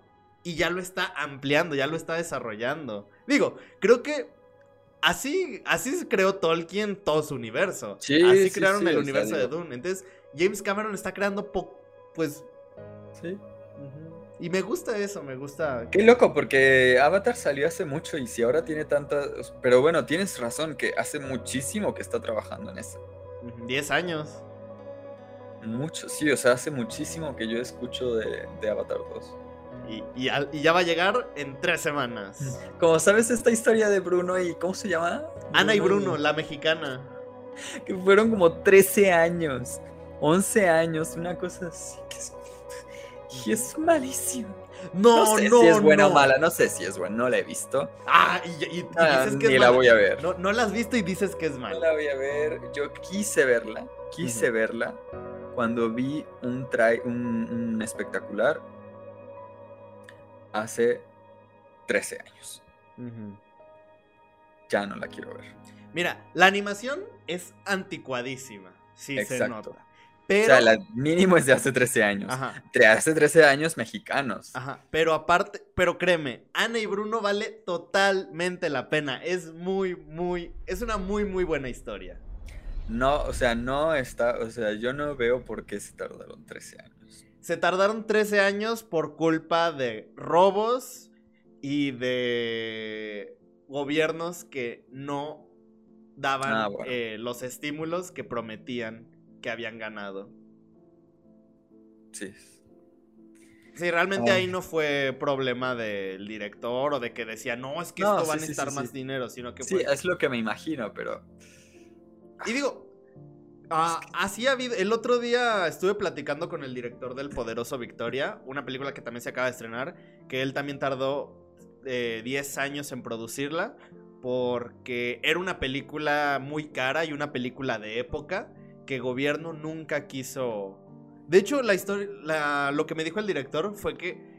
[SPEAKER 1] y ya lo está ampliando, ya lo está desarrollando. Digo, creo que así, así se creó Tolkien todo su universo.
[SPEAKER 3] Sí,
[SPEAKER 1] así
[SPEAKER 3] sí,
[SPEAKER 1] crearon
[SPEAKER 3] sí,
[SPEAKER 1] el
[SPEAKER 3] sea,
[SPEAKER 1] universo de Dune. Entonces, James Cameron está creando, po- pues...
[SPEAKER 3] Sí.
[SPEAKER 1] Y me gusta eso, me gusta...
[SPEAKER 3] Qué loco, porque Avatar salió hace mucho y si ahora tiene tantas... Pero bueno, tienes razón, que hace muchísimo que está trabajando en eso.
[SPEAKER 1] Ujú, 10 años.
[SPEAKER 3] Mucho, sí, o sea, hace muchísimo que yo escucho de, de Avatar 2.
[SPEAKER 1] Y, y al- y ya va a llegar en tres semanas.
[SPEAKER 3] Como sabes esta historia de Bruno y... ¿Cómo se llama?
[SPEAKER 1] Ana y Bruno, la mexicana.
[SPEAKER 3] Que fueron como 13 años, 11 años, una cosa así. Que es... Y es malísimo.
[SPEAKER 1] No,
[SPEAKER 3] No sé
[SPEAKER 1] no,
[SPEAKER 3] si es buena
[SPEAKER 1] no.
[SPEAKER 3] o mala, no sé si es buena, no la he visto.
[SPEAKER 1] Ah, y, y-
[SPEAKER 3] Ah,
[SPEAKER 1] dices que
[SPEAKER 3] ni
[SPEAKER 1] es
[SPEAKER 3] la
[SPEAKER 1] mala.
[SPEAKER 3] voy a ver.
[SPEAKER 1] No, no la has visto y dices que es
[SPEAKER 3] No
[SPEAKER 1] mala.
[SPEAKER 3] la voy a ver. Yo quise verla, quise verla cuando vi un, un, un espectacular hace 13 años. Ya no la quiero ver.
[SPEAKER 1] Mira, la animación es anticuadísima. Sí, se
[SPEAKER 3] Exacto.
[SPEAKER 1] nota. Pero.
[SPEAKER 3] O sea, la mínimo es de hace 13 años.
[SPEAKER 1] Ajá.
[SPEAKER 3] De hace 13 años mexicanos.
[SPEAKER 1] Ajá, pero aparte, pero créeme, Ana y Bruno vale totalmente la pena. Es muy, muy, es una muy, muy buena historia.
[SPEAKER 3] No, o sea, no está, o sea, yo no veo por qué se tardaron 13 años.
[SPEAKER 1] Se tardaron 13 años por culpa de robos y de gobiernos que no daban
[SPEAKER 3] Ah, bueno.
[SPEAKER 1] eh, los estímulos que prometían que habían ganado.
[SPEAKER 3] Sí.
[SPEAKER 1] Sí, realmente
[SPEAKER 3] Ah.
[SPEAKER 1] ahí no fue problema del director o de que decía, no, es que
[SPEAKER 3] No,
[SPEAKER 1] esto
[SPEAKER 3] sí,
[SPEAKER 1] va a
[SPEAKER 3] sí, sí.
[SPEAKER 1] más dinero, sino que
[SPEAKER 3] Sí,
[SPEAKER 1] fue...
[SPEAKER 3] es lo que me imagino, pero
[SPEAKER 1] Y digo, ah, así ha habido. El otro día estuve platicando con el director del Poderoso Victoria, una película que también se acaba de estrenar, que él también tardó eh, 10 años en producirla, porque era una película muy cara y una película de época que gobierno nunca quiso. De hecho, la historia, lo que me dijo el director fue que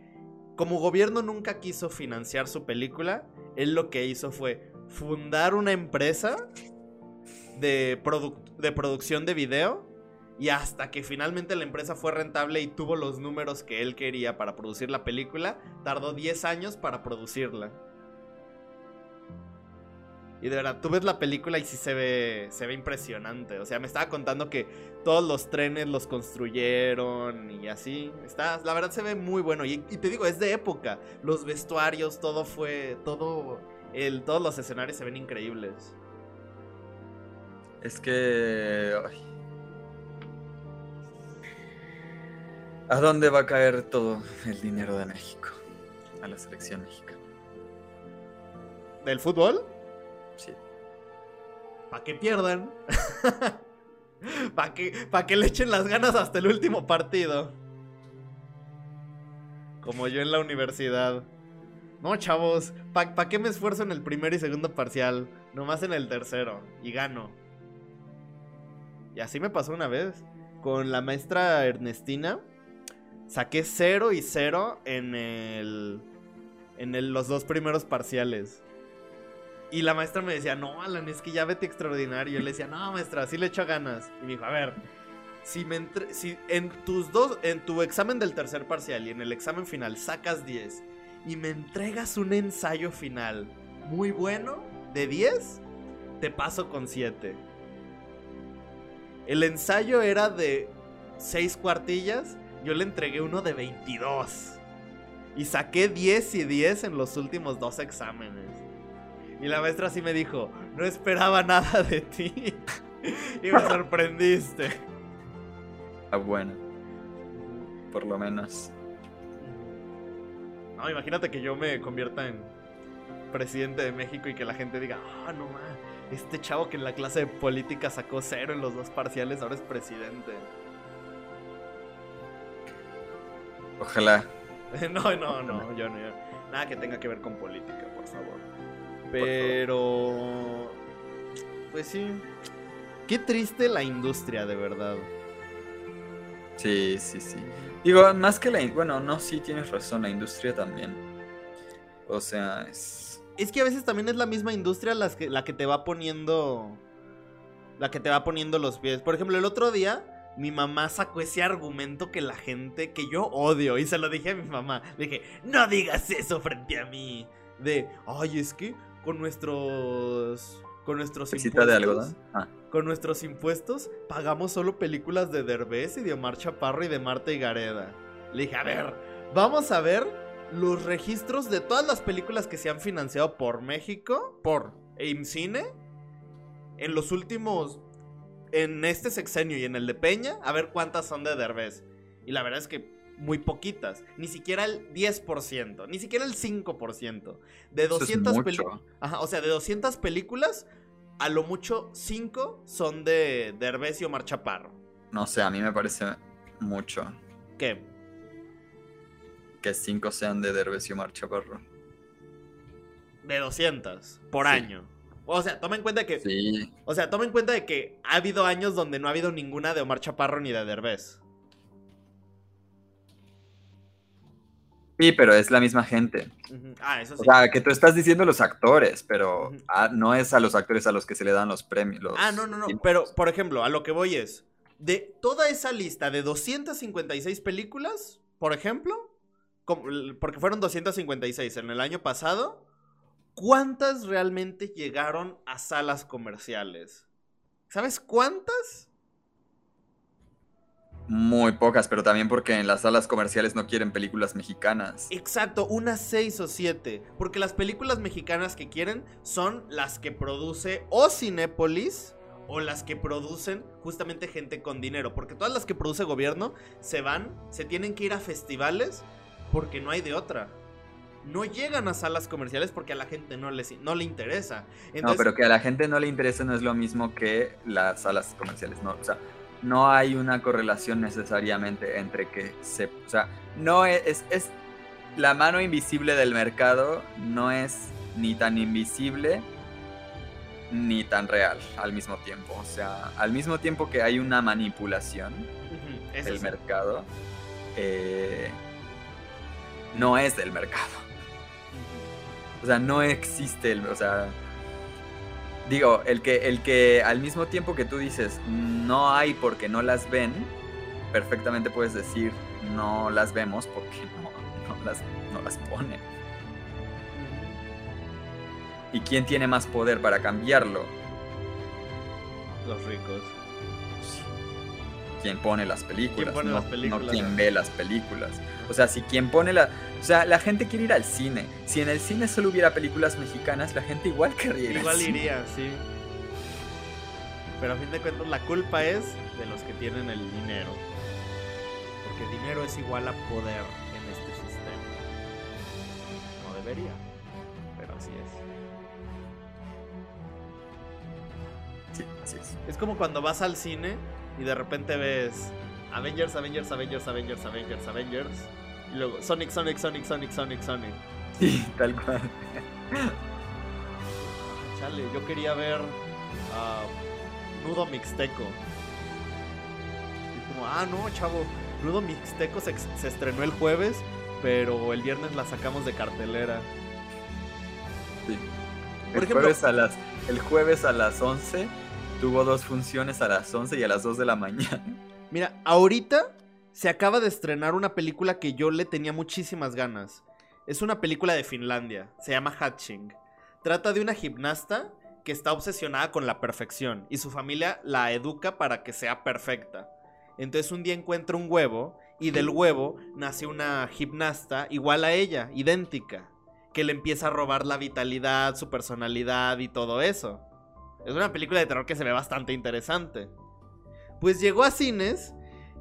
[SPEAKER 1] como gobierno nunca quiso financiar su película, él lo que hizo fue fundar una empresa de, de producción de video. Y hasta que finalmente la empresa fue rentable y tuvo los números que él quería para producir la película, tardó 10 años para producirla. Y de verdad, tú ves la película y sí se ve, se ve impresionante. O sea, me estaba contando que todos los trenes los construyeron y así. Está, la verdad se ve muy bueno. Y, y te digo, es de época. Los vestuarios, todo fue, todo, el, todos los escenarios se ven increíbles.
[SPEAKER 3] Es que... ay. ¿A dónde va a caer todo el dinero de México? A la selección mexicana.
[SPEAKER 1] ¿Del fútbol?
[SPEAKER 3] Sí.
[SPEAKER 1] ¿Para que pierdan? ¿Para que, pa' que le echen las ganas hasta el último partido? Como yo en la universidad. No, chavos, ¿para qué me esfuerzo en el primer y segundo parcial? Nomás en el tercero. Y gano. Y así me pasó una vez. Con la maestra Ernestina. Saqué 0 y 0 en el. En los dos primeros parciales. Y la maestra me decía, no, Alan, es que ya vete extraordinario. Yo le decía, no, maestra, sí le echo ganas. Y me dijo, a ver, si, me si en tus dos, en tu examen del tercer parcial y en el examen final sacas 10 y me entregas un ensayo final muy bueno de 10, te paso con 7. El ensayo era de seis cuartillas, yo le entregué uno de 22. Y saqué 10 y 10 en los últimos dos exámenes. Y la maestra sí me dijo, no esperaba nada de ti. y me sorprendiste.
[SPEAKER 3] Ah, bueno. Por lo menos.
[SPEAKER 1] No, imagínate que yo me convierta en presidente de México y que la gente diga, ah, no ma, este chavo que en la clase de política sacó cero en los dos parciales ahora es presidente.
[SPEAKER 3] Ojalá.
[SPEAKER 1] no, no, no, yo no. yo- nada que tenga que ver con política, por favor. Pero... Pues sí. Qué triste la industria, de verdad.
[SPEAKER 3] Sí, sí, sí. Digo, más que la... Bueno, no, sí tienes razón, la industria también. O sea, es...
[SPEAKER 1] Es que a veces también es la misma industria las que, la que te va poniendo. La que te va poniendo los pies. Por ejemplo, el otro día, mi mamá sacó ese argumento que la gente. que yo odio. Y se lo dije a mi mamá. Le dije, no digas eso frente a mí. De, ay, es que con nuestros. Con nuestros
[SPEAKER 3] de
[SPEAKER 1] impuestos.
[SPEAKER 3] algodón. Ah,
[SPEAKER 1] Con nuestros impuestos pagamos solo películas de Derbez y de Omar Chaparro y de Marta y Gareda. Le dije, a ver, vamos a ver los registros de todas las películas que se han financiado por México, por IMCINE, en los últimos, en este sexenio y en el de Peña, a ver cuántas son de Derbez. Y la verdad es que muy poquitas, ni siquiera el 10%, ni siquiera el 5%. De
[SPEAKER 3] Eso es
[SPEAKER 1] 200
[SPEAKER 3] mucho.
[SPEAKER 1] películas, o sea, de 200 películas, a lo mucho 5 son de Derbez y Omar Chaparro.
[SPEAKER 3] no sé, a mí me parece mucho
[SPEAKER 1] ¿Qué?
[SPEAKER 3] Que cinco sean de Derbez y Omar Chaparro.
[SPEAKER 1] De 200 por
[SPEAKER 3] Sí.
[SPEAKER 1] año. O sea, toma en cuenta que
[SPEAKER 3] Sí,
[SPEAKER 1] O sea, toma en cuenta de que ha habido años donde no ha habido ninguna de Omar Chaparro ni de Derbez.
[SPEAKER 3] sí, pero es la misma gente.
[SPEAKER 1] Ah, eso sí.
[SPEAKER 3] O sea, que tú estás diciendo los actores, pero ah, no es a los actores a los que se le dan los premios. los
[SPEAKER 1] ah, no, no, no. Pero, por ejemplo, a lo que voy es. De toda esa lista de 256 películas, por ejemplo, porque fueron 256 en el año pasado, ¿cuántas realmente llegaron a salas comerciales? ¿Sabes cuántas?
[SPEAKER 3] Muy pocas, pero también porque en las salas comerciales no quieren películas mexicanas.
[SPEAKER 1] Exacto, unas 6 o 7. Porque las películas mexicanas que quieren son las que produce o Cinépolis o las que producen justamente gente con dinero. Porque todas las que produce gobierno se van, se tienen que ir a festivales porque no hay de otra. No llegan a salas comerciales porque a la gente no, les, no le interesa.
[SPEAKER 3] no, pero que a la gente no le interese no es lo mismo que las salas comerciales. No, o sea, no hay una correlación necesariamente entre que se. O sea, no es, es, es- La mano invisible del mercado no es ni tan invisible ni tan real al mismo tiempo. O sea, al mismo tiempo que hay una manipulación del
[SPEAKER 1] sí.
[SPEAKER 3] mercado, eh, no es del mercado. O sea, no existe el. O sea. Digo, el que, el que al mismo tiempo que tú dices no hay porque no las ven, perfectamente puedes decir no las vemos porque no, no las, no las ponen. ¿Y quién tiene más poder para cambiarlo?
[SPEAKER 1] Los ricos.
[SPEAKER 3] quien pone las películas,
[SPEAKER 1] pone
[SPEAKER 3] no,
[SPEAKER 1] las películas,
[SPEAKER 3] no quien ve las películas. O sea, si quien pone la... O sea, la gente quiere ir al cine. Si en el cine solo hubiera películas mexicanas, la gente igual querría ir al
[SPEAKER 1] Igual
[SPEAKER 3] cine.
[SPEAKER 1] iría, sí. Pero a fin de cuentas la culpa es de los que tienen el dinero. Porque dinero es igual a poder en este sistema. No debería, pero así es.
[SPEAKER 3] Sí, así es.
[SPEAKER 1] Es como cuando vas al cine y de repente ves Avengers, Avengers, Avengers, Avengers, Avengers, Avengers. Y luego Sonic, Sonic, Sonic, Sonic, Sonic, Sonic.
[SPEAKER 3] Sí, tal cual.
[SPEAKER 1] Chale, yo quería ver ah, Nudo Mixteco. Y como, ah, no, chavo, Nudo Mixteco se, se estrenó el jueves, pero el viernes la sacamos de cartelera.
[SPEAKER 3] Sí.
[SPEAKER 1] Por
[SPEAKER 3] el,
[SPEAKER 1] ejemplo-
[SPEAKER 3] jueves a las, el jueves a las 11 tuvo dos funciones a las 11 y a las 2 de la mañana.
[SPEAKER 1] Mira, ahorita se acaba de estrenar una película que yo le tenía muchísimas ganas. Es una película de Finlandia, se llama Hatching. Trata de una gimnasta que está obsesionada con la perfección y su familia la educa para que sea perfecta. Entonces un día encuentra un huevo y del huevo nace una gimnasta igual a ella, idéntica, que le empieza a robar la vitalidad, su personalidad y todo eso. Es una película de terror que se ve bastante interesante. Pues llegó a cines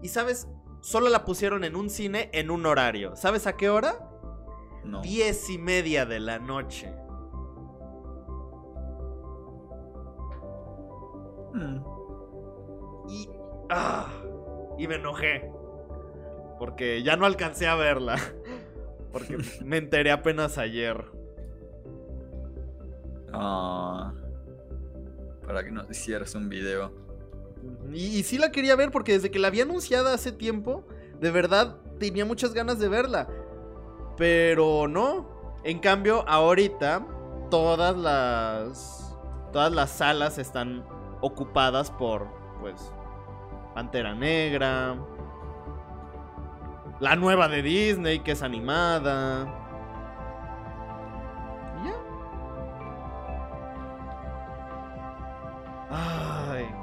[SPEAKER 1] y, ¿sabes? Solo la pusieron en un cine en un horario. ¿Sabes a qué hora?
[SPEAKER 3] No.
[SPEAKER 1] Diez y media de la noche.
[SPEAKER 3] Mm.
[SPEAKER 1] Y. ah, y me enojé. Porque ya no alcancé a verla. Porque me enteré apenas ayer.
[SPEAKER 3] Ah. para que nos hicieras un video.
[SPEAKER 1] Y, sí la quería ver porque desde que la había anunciada hace tiempo, de verdad tenía muchas ganas de verla. Pero no. En cambio, ahorita todas las. Todas las salas están ocupadas por. Pues. Pantera Negra. La nueva de Disney, que es animada. Ya. Ay.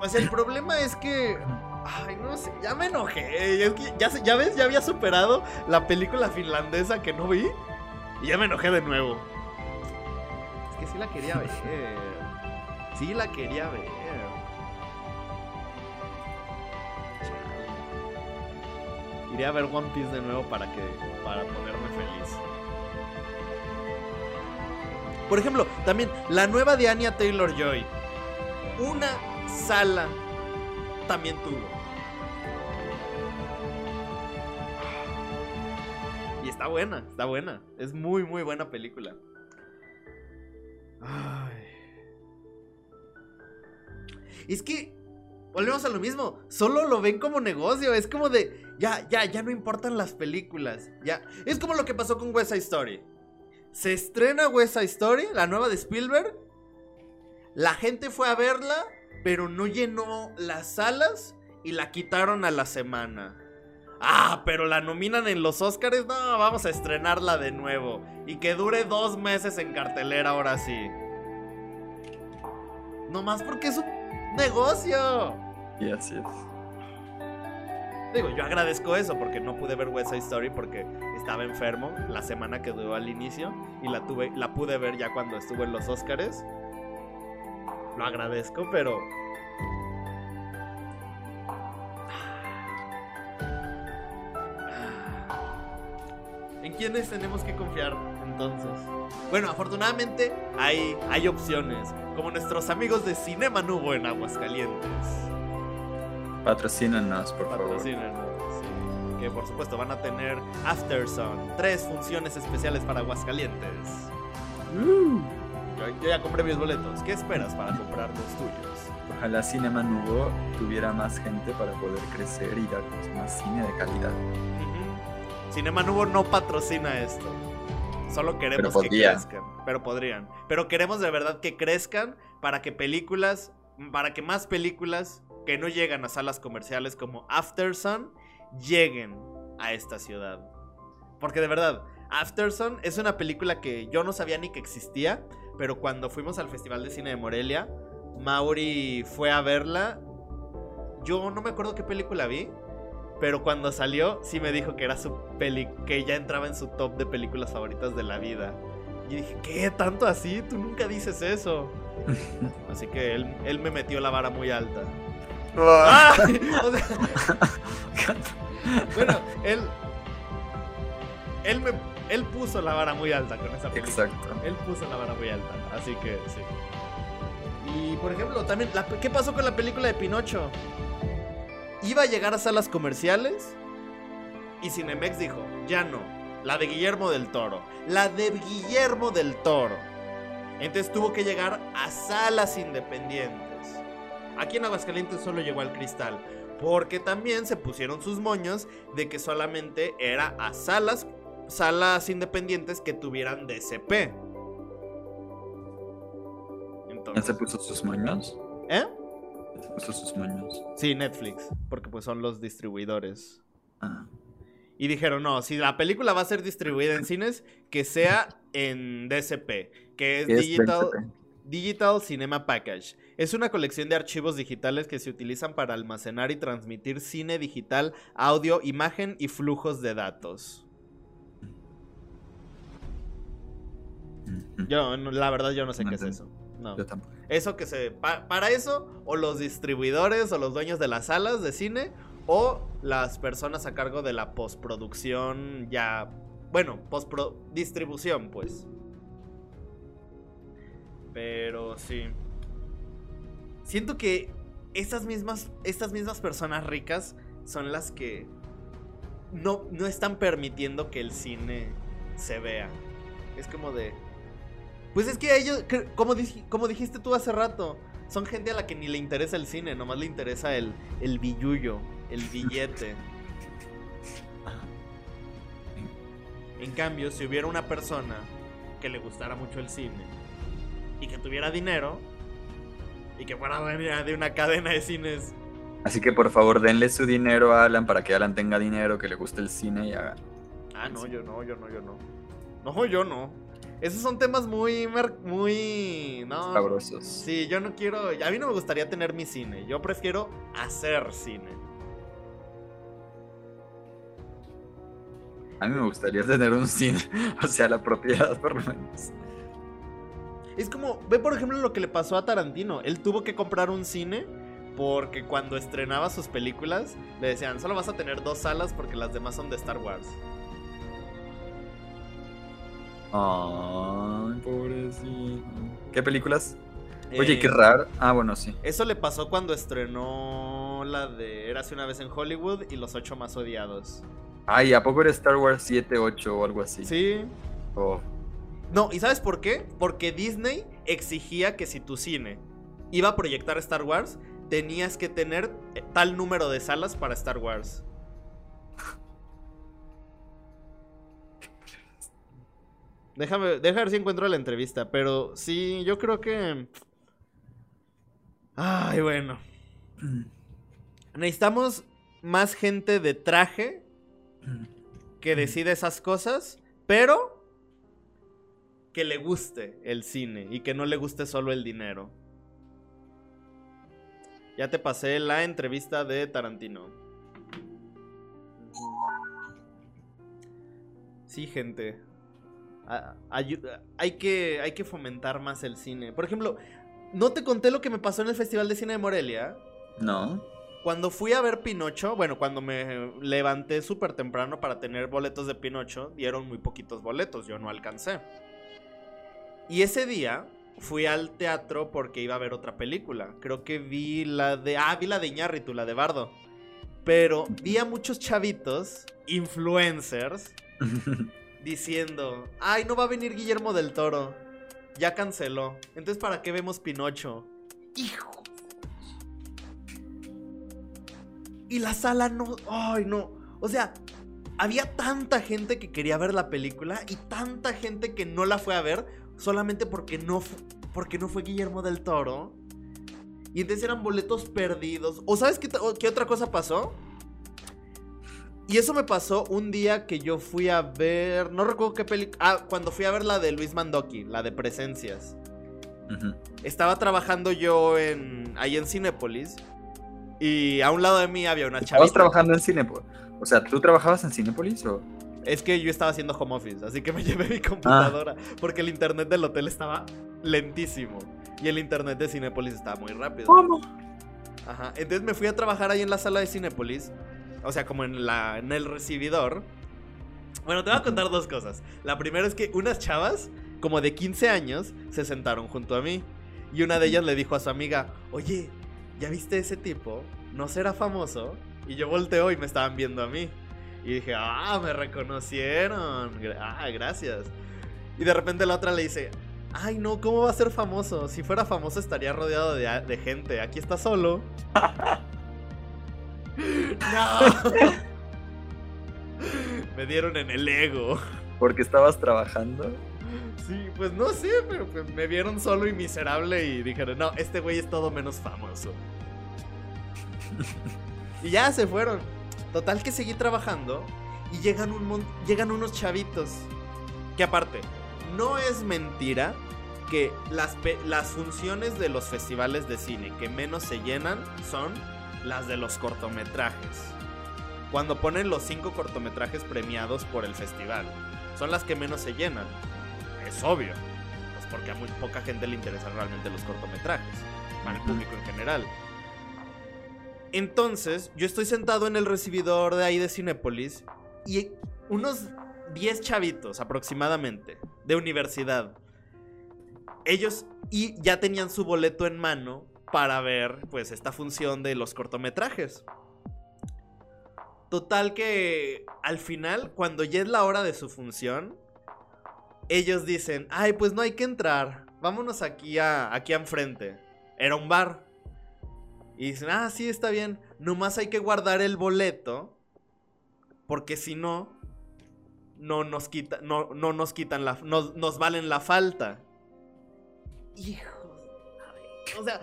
[SPEAKER 1] Pues el problema es que. Ay, no sé, ya me enojé. Es que ya, ya ves, ya había superado la película finlandesa que no vi. Y ya me enojé de nuevo. Es que sí la quería ver. Sí la quería ver. Iré a ver One Piece de nuevo para que. para ponerme feliz. Por ejemplo, también la nueva de Anya Taylor Joy. Una sala también tuvo. Y está buena, está buena. Es muy, muy buena película. Ay. Es que volvemos a lo mismo. Solo lo ven como negocio. Es como de. Ya, ya, ya no importan las películas. Ya. Es como lo que pasó con West Side Story. Se estrena West Side Story, la nueva de Spielberg. La gente fue a verla, pero no llenó las salas y la quitaron a la semana. Ah, pero la nominan en los Oscars. No, vamos a estrenarla de nuevo. Y que dure dos meses en cartelera ahora sí. Nomás porque es un negocio.
[SPEAKER 3] Y así es.
[SPEAKER 1] Digo, yo agradezco eso porque no pude ver West Side Story porque estaba enfermo la semana que duró al inicio y la tuve, la pude ver ya cuando estuvo en los Oscars. Lo agradezco, pero ¿En quiénes tenemos que confiar entonces? Bueno, afortunadamente hay, hay opciones, como nuestros amigos de Cinema Nubo en Aguascalientes.
[SPEAKER 3] Patrocínanos, por favor.
[SPEAKER 1] Patrocínanos, sí. Que por supuesto van a tener After Sun, tres funciones especiales para Aguascalientes. Yo, yo ya compré mis boletos. ¿Qué esperas para comprar los tuyos?
[SPEAKER 3] Ojalá Cinema Nubo tuviera más gente para poder crecer y darnos más cine de calidad.
[SPEAKER 1] Cinema Nubo no patrocina esto. Solo queremos que crezcan. Pero podrían. Pero queremos de verdad que crezcan para que películas, para que más películas que no llegan a salas comerciales como After Sun lleguen a esta ciudad. Porque de verdad, After Sun es una película que yo no sabía ni que existía, pero cuando fuimos al Festival de Cine de Morelia, Mauri fue a verla. Yo no me acuerdo qué película vi, pero cuando salió sí me dijo que era su peli que ya entraba en su top de películas favoritas de la vida. Y dije, ¿qué? ¿Tanto así? Tú nunca dices eso. Así que él, él me metió la vara muy alta. ¡Ah! O sea, bueno, él. Él me. Él puso la vara muy alta con esa película.
[SPEAKER 3] Exacto.
[SPEAKER 1] Él puso la vara muy alta. Así que sí. Y por ejemplo, también. la- ¿Qué pasó con la película de Pinocho? Iba a llegar a salas comerciales. Y Cinemex dijo: Ya no. La de Guillermo del Toro. La de Guillermo del Toro. Entonces tuvo que llegar a salas independientes. Aquí en Aguascalientes solo llegó al cristal. Porque también se pusieron sus moños de que solamente era a salas, salas independientes que tuvieran DCP.
[SPEAKER 3] ¿Ya
[SPEAKER 1] Entonces,
[SPEAKER 3] se puso sus moños?
[SPEAKER 1] ¿Eh?
[SPEAKER 3] ¿Ya se puso sus moños?
[SPEAKER 1] Sí, Netflix, porque pues son los distribuidores.
[SPEAKER 3] Ah.
[SPEAKER 1] Y dijeron, no, si la película va a ser distribuida en cines, que sea en DCP, que es
[SPEAKER 3] ¿Qué es
[SPEAKER 1] Digital,
[SPEAKER 3] DCP?
[SPEAKER 1] Digital Cinema Package. Es una colección de archivos digitales que se utilizan para almacenar y transmitir cine digital, audio, imagen y flujos de datos. Yo, no- la verdad, yo no sé
[SPEAKER 3] No
[SPEAKER 1] qué es eso. No.
[SPEAKER 3] Yo tampoco.
[SPEAKER 1] Eso que se. pa- para eso, o los distribuidores o los dueños de las salas de cine, o las personas a cargo de la postproducción ya. Bueno, postpro distribución, pues. Pero sí. Siento que estas mismas, estas mismas personas ricas son las que no, no están permitiendo que el cine se vea. Es como de. Pues es que ellos, como, dij- como dijiste tú hace rato, son gente a la que ni le interesa el cine, nomás le interesa el, el billullo, el billete. En cambio, si hubiera una persona que le gustara mucho el cine y que tuviera dinero y que fuera dueña de una cadena de cines,
[SPEAKER 3] Así que por favor denle su dinero a Alan para que Alan tenga dinero, que le guste el cine y haga.
[SPEAKER 1] ah, no, yo no, yo no, yo no. No, yo no. Esos son temas muy, muy, no.
[SPEAKER 3] Sabrosos.
[SPEAKER 1] Sí, yo no quiero. A mí no me gustaría tener mi cine. Yo prefiero hacer cine.
[SPEAKER 3] A mí me gustaría tener un cine, o sea, la propiedad por lo menos.
[SPEAKER 1] Es como, ve por ejemplo lo que le pasó a Tarantino. Él tuvo que comprar un cine porque cuando estrenaba sus películas le decían, solo vas a tener dos salas porque las demás son de Star Wars.
[SPEAKER 3] Ay, pobrecito. ¿Qué películas? Oye,
[SPEAKER 1] Eh,
[SPEAKER 3] qué raro. Ah, bueno, sí.
[SPEAKER 1] Eso le pasó cuando estrenó la de Érase una vez en Hollywood y Los Ocho Más Odiados.
[SPEAKER 3] Ay, ¿a poco era Star Wars 7, 8 o algo así?
[SPEAKER 1] Sí.
[SPEAKER 3] Oh.
[SPEAKER 1] No, ¿y sabes por qué? Porque Disney exigía que si tu cine iba a proyectar Star Wars, tenías que tener eh, tal número de salas para Star Wars. Déjame, déjame ver si encuentro la entrevista, pero sí, yo creo que... Ay, bueno. Necesitamos más gente de traje que decide esas cosas, pero que le guste el cine y que no le guste solo el dinero. Ya te pasé la entrevista de Tarantino. Sí, gente. Hay, que, hay que fomentar más el cine. Por ejemplo, ¿no te conté lo que me pasó en el Festival de Cine de Morelia?
[SPEAKER 3] No.
[SPEAKER 1] Cuando fui a ver Pinocho, bueno, cuando me levanté súper temprano para tener boletos de Pinocho, dieron muy poquitos boletos, yo no alcancé. Y ese día fui al teatro porque iba a ver otra película. Creo que vi la de... Ah, vi la de Iñárritu, la de Bardo. Pero vi a muchos chavitos, influencers, diciendo, ay, no va a venir Guillermo del Toro. Ya canceló. Entonces, ¿para qué vemos Pinocho? Hijo. Y la sala no... Ay, no. O sea, había tanta gente que quería ver la película y tanta gente que no la fue a ver solamente porque no, porque no fue Guillermo del Toro. Y entonces eran boletos perdidos. ¿O sabes qué, qué otra cosa pasó? Y eso me pasó un día que yo fui a ver. No recuerdo qué película. Ah, cuando fui a ver la de Luis Mandoki, la de Presencias.
[SPEAKER 3] Ujú.
[SPEAKER 1] Estaba trabajando yo en ahí en Cinépolis. Y a un lado de mí había una
[SPEAKER 3] ¿Estabas
[SPEAKER 1] chavita.
[SPEAKER 3] trabajando en Cinepolis? O sea, ¿tú trabajabas en Cinepolis o...?
[SPEAKER 1] Es que yo estaba haciendo home office, así que me llevé mi computadora. Porque el internet del hotel estaba lentísimo. Y el internet de Cinépolis estaba muy rápido.
[SPEAKER 3] ¿Cómo?
[SPEAKER 1] Ajá. Entonces me fui a trabajar ahí en la sala de Cinépolis. O sea, como en, la, en el recibidor. Bueno, te voy a contar dos cosas. La primera es que unas chavas, como de 15 años, se sentaron junto a mí. Y una de ellas le dijo a su amiga, oye, ¿ya viste ese tipo? ¿No será famoso? Y yo volteo y me estaban viendo a mí. Y dije, ah, me reconocieron. Ah, gracias. Y de repente la otra le dice, ay no, ¿cómo va a ser famoso? Si fuera famoso estaría rodeado de, de gente. Aquí está solo. no. me dieron en el ego.
[SPEAKER 3] ¿Porque estabas trabajando?
[SPEAKER 1] Sí, pues no sé, pero pues me vieron solo y miserable y dijeron, no, este güey es todo menos famoso. y ya se fueron. Total que seguí trabajando y llegan, un llegan unos chavitos. Que aparte, no es mentira que las, las funciones de los festivales de cine que menos se llenan son las de los cortometrajes. Cuando ponen los cinco cortometrajes premiados por el festival, son las que menos se llenan. Es obvio, pues porque a muy poca gente le interesan realmente los cortometrajes, para el público en general. Entonces, yo estoy sentado en el recibidor de ahí de Cinépolis y unos 10 chavitos aproximadamente de universidad. Ellos y ya tenían su boleto en mano para ver pues esta función de los cortometrajes. Total que al final, cuando ya es la hora de su función, ellos dicen, ay, pues no hay que entrar, vámonos aquí a aquí enfrente. Era un bar. Y dicen, ah, sí, está bien. Nomás hay que guardar el boleto. Porque si no, no nos quita, no, no nos quitan la. Nos, nos valen la falta. Hijo. O sea.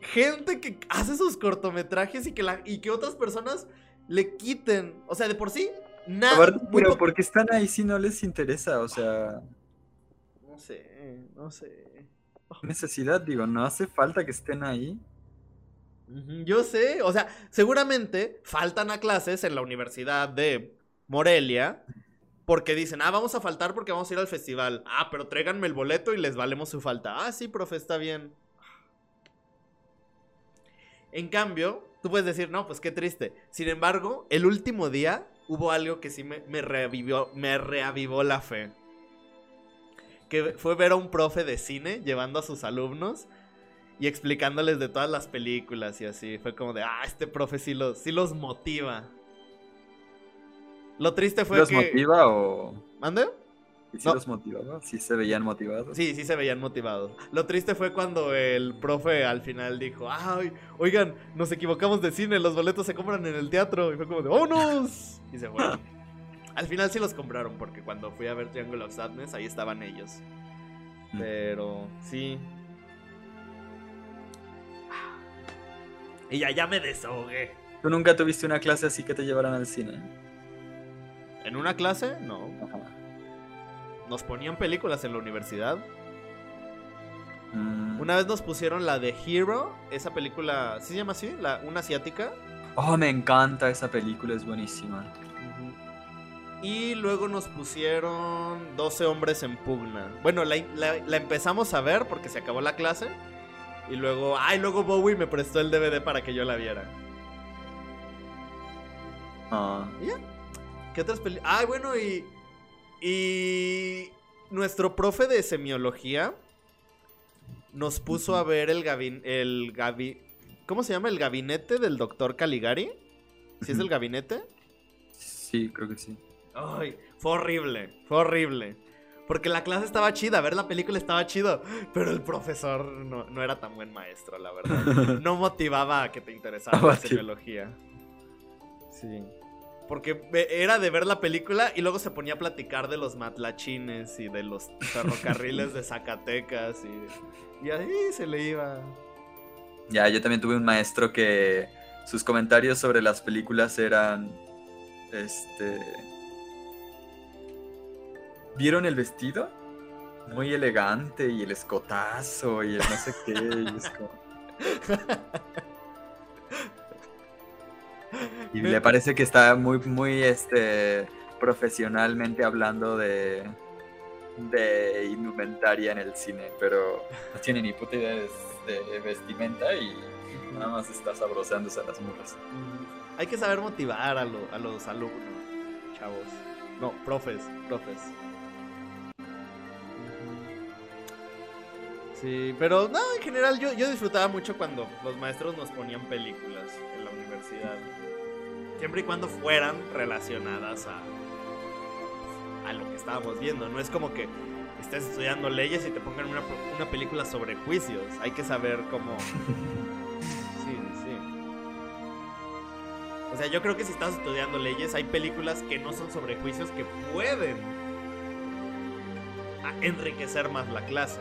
[SPEAKER 1] Gente que hace sus cortometrajes y que, la, y que otras personas le quiten. O sea, de por sí, nada.
[SPEAKER 3] Pero
[SPEAKER 1] po-
[SPEAKER 3] porque están ahí si no les interesa, o sea,
[SPEAKER 1] No sé, no sé.
[SPEAKER 3] necesidad, digo, no hace falta que estén ahí.
[SPEAKER 1] Yo sé, o sea, seguramente faltan a clases en la Universidad de Morelia porque dicen, ah, vamos a faltar porque vamos a ir al festival. Ah, pero tráiganme el boleto y les valemos su falta. Ah, sí, profe, está bien. En cambio, tú puedes decir, no, pues qué triste. Sin embargo, el último día hubo algo que sí me, me reavivió, me reavivó la fe. Que fue ver a un profe de cine llevando a sus alumnos y explicándoles de todas las películas y así. Fue como de, ah, este profe sí los, sí los motiva. Lo triste fue
[SPEAKER 3] ¿Los
[SPEAKER 1] que...
[SPEAKER 3] motiva o
[SPEAKER 1] ¿Mande?
[SPEAKER 3] Y si
[SPEAKER 1] No.
[SPEAKER 3] los motivaba? ¿Sí se veían motivados?
[SPEAKER 1] Sí, sí se veían motivados. Lo triste fue cuando el profe al final dijo, ay, oigan, nos equivocamos de cine, los boletos se compran en el teatro. Y fue como de, ¡vámonos! Y se fueron. al final sí los compraron porque cuando fui a ver Triangle of Sadness, ahí estaban ellos.
[SPEAKER 3] Mm.
[SPEAKER 1] Pero, sí. Y ya, ya me desahogué.
[SPEAKER 3] ¿Tú nunca tuviste una clase así que te llevaran al cine?
[SPEAKER 1] ¿En una clase? No.
[SPEAKER 3] Ajá.
[SPEAKER 1] Nos ponían películas en la universidad.
[SPEAKER 3] Mm.
[SPEAKER 1] Una vez nos pusieron la de Hero, esa película, ¿sí se llama así? La, una asiática.
[SPEAKER 3] Oh, me encanta esa película, es buenísima.
[SPEAKER 1] Y luego nos pusieron 12 hombres en pugna. Bueno, la, la- la empezamos a ver porque se acabó la clase. Y luego, ay, luego Bowie me prestó el DVD para que yo la viera.
[SPEAKER 3] Ah,
[SPEAKER 1] ¿Y ya? ¿Qué otras películas? Ay, bueno, y. Y. Nuestro profe de semiología nos puso a ver el gabin, el gabi, ¿Cómo se llama? ¿El gabinete del doctor Caligari? ¿Sí es el gabinete?
[SPEAKER 3] sí, creo que sí.
[SPEAKER 1] Ay, fue horrible, fue horrible. Porque la clase estaba chida, ver la película estaba chido, pero el profesor no, no era tan buen maestro, la verdad. No motivaba a que te interesara
[SPEAKER 3] Ah,
[SPEAKER 1] la semiología. Sí. Porque era de ver la película y luego se ponía a platicar de los matlachines y de los ferrocarriles de Zacatecas y, y ahí se le iba.
[SPEAKER 3] Ya, yo también tuve un maestro que sus comentarios sobre las películas eran, este, ¿vieron el vestido? Muy elegante y el escotazo y el no sé qué. y es como- Y le parece que está muy, muy, este, profesionalmente hablando de, de indumentaria en el cine, pero no tiene ni puta idea de, vestimenta y nada más está sabrosándose a las murras.
[SPEAKER 1] Hay que saber motivar a, lo- a los alumnos, chavos. No, profes, profes. Sí, pero no, en general yo, yo disfrutaba mucho cuando los maestros nos ponían películas en la universidad. Siempre y cuando fueran relacionadas a, a lo que estábamos viendo. No es como que estés estudiando leyes y te pongan una, una película sobre juicios. Hay que saber cómo... Sí, sí. O sea, yo creo que si estás estudiando leyes, hay películas que no son sobre juicios que pueden enriquecer más la clase.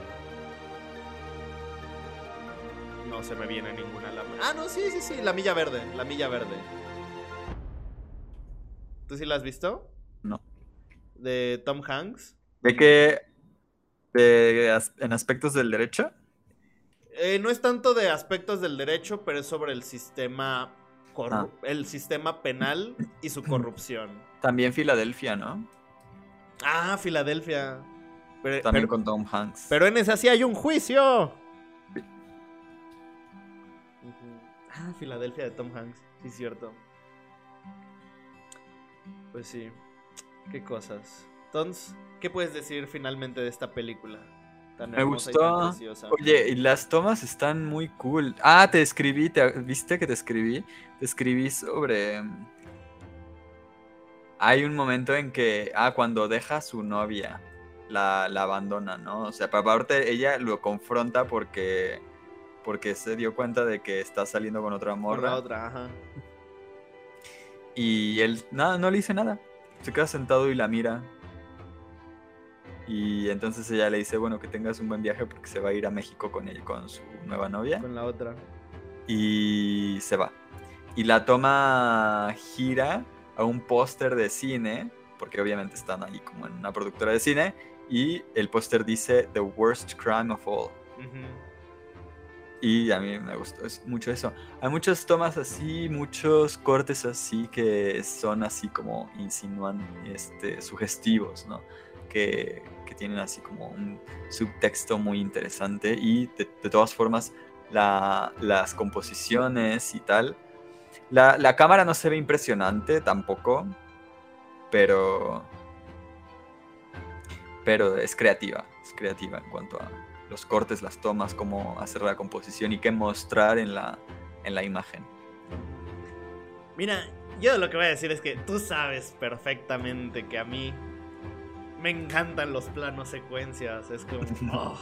[SPEAKER 1] No se me viene ninguna. La... Ah, no, sí, sí, sí, La Milla Verde, La Milla Verde. ¿Tú sí la has visto?
[SPEAKER 3] No.
[SPEAKER 1] De Tom Hanks.
[SPEAKER 3] De que De as- en aspectos del derecho.
[SPEAKER 1] Eh, no es tanto de aspectos del derecho, pero es sobre el sistema corru- el sistema penal y su corrupción.
[SPEAKER 3] También Filadelfia, ¿no?
[SPEAKER 1] Ah, Filadelfia. Pero,
[SPEAKER 3] También
[SPEAKER 1] pero-
[SPEAKER 3] con Tom Hanks.
[SPEAKER 1] pero en esa sí hay un juicio. Ah, Filadelfia de Tom Hanks, sí, cierto. Pues sí, qué cosas. Entonces, ¿qué puedes decir finalmente de esta película? Tan
[SPEAKER 3] Me
[SPEAKER 1] hermosa y tan
[SPEAKER 3] gustó. Oye, y las tomas están muy cool. Ah, te escribí, te, ¿viste que te escribí? Te escribí sobre... mm, Hay un momento en que, ah, cuando deja a su novia, la, la abandona, ¿no? O sea, aparte ella lo confronta porque, porque se dio cuenta de que está saliendo con otra morra.
[SPEAKER 1] la otra, ajá.
[SPEAKER 3] Y él, nada, no le dice nada. Se queda sentado y la mira. Y entonces ella le dice, bueno, que tengas un buen viaje porque se va a ir a México con él, con su nueva novia.
[SPEAKER 1] Con la otra.
[SPEAKER 3] Y se va. Y la toma gira a un póster de cine, porque obviamente están ahí como en una productora de cine. Y el póster dice The Worst Crime of All.
[SPEAKER 1] Ujú.
[SPEAKER 3] Y a mí me gustó mucho eso. Hay muchas tomas así, muchos cortes así que son así como insinúan, este, sugestivos, ¿no? Que, que tienen así como un subtexto muy interesante y de, todas formas la- las composiciones y tal. La, la cámara no se ve impresionante tampoco, pero... Pero es creativa, es creativa en cuanto a los cortes, las tomas, cómo hacer la composición y qué mostrar en la, en la imagen.
[SPEAKER 1] Mira, yo lo que voy a decir es que tú sabes perfectamente que a mí me encantan los planos secuencias. Es como. oh.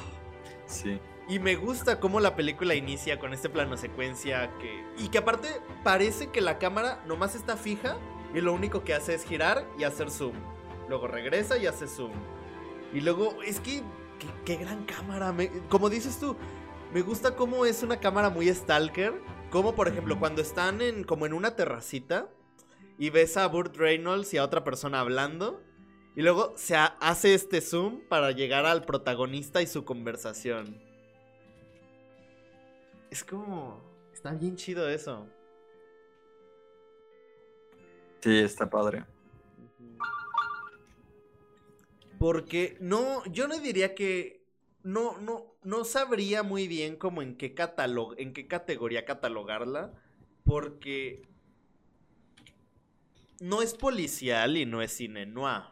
[SPEAKER 3] Sí.
[SPEAKER 1] Y me gusta cómo la película inicia con este plano secuencia que. Y que aparte parece que la cámara nomás está fija y lo único que hace es girar y hacer zoom. Luego regresa y hace zoom. Y luego, es que. Qué, qué gran cámara. me- como dices tú, me gusta cómo es una cámara muy stalker. Como por ejemplo, cuando están en, como en una terracita y ves a Burt Reynolds y a otra persona hablando. Y luego se ha- hace este zoom para llegar al protagonista y su conversación. Es como. Está bien chido eso.
[SPEAKER 3] Sí, está padre.
[SPEAKER 1] Porque no. Yo no diría que. No, no, no sabría muy bien como en qué catálogo, en qué categoría catalogarla. Porque no es policial y no es cine noir.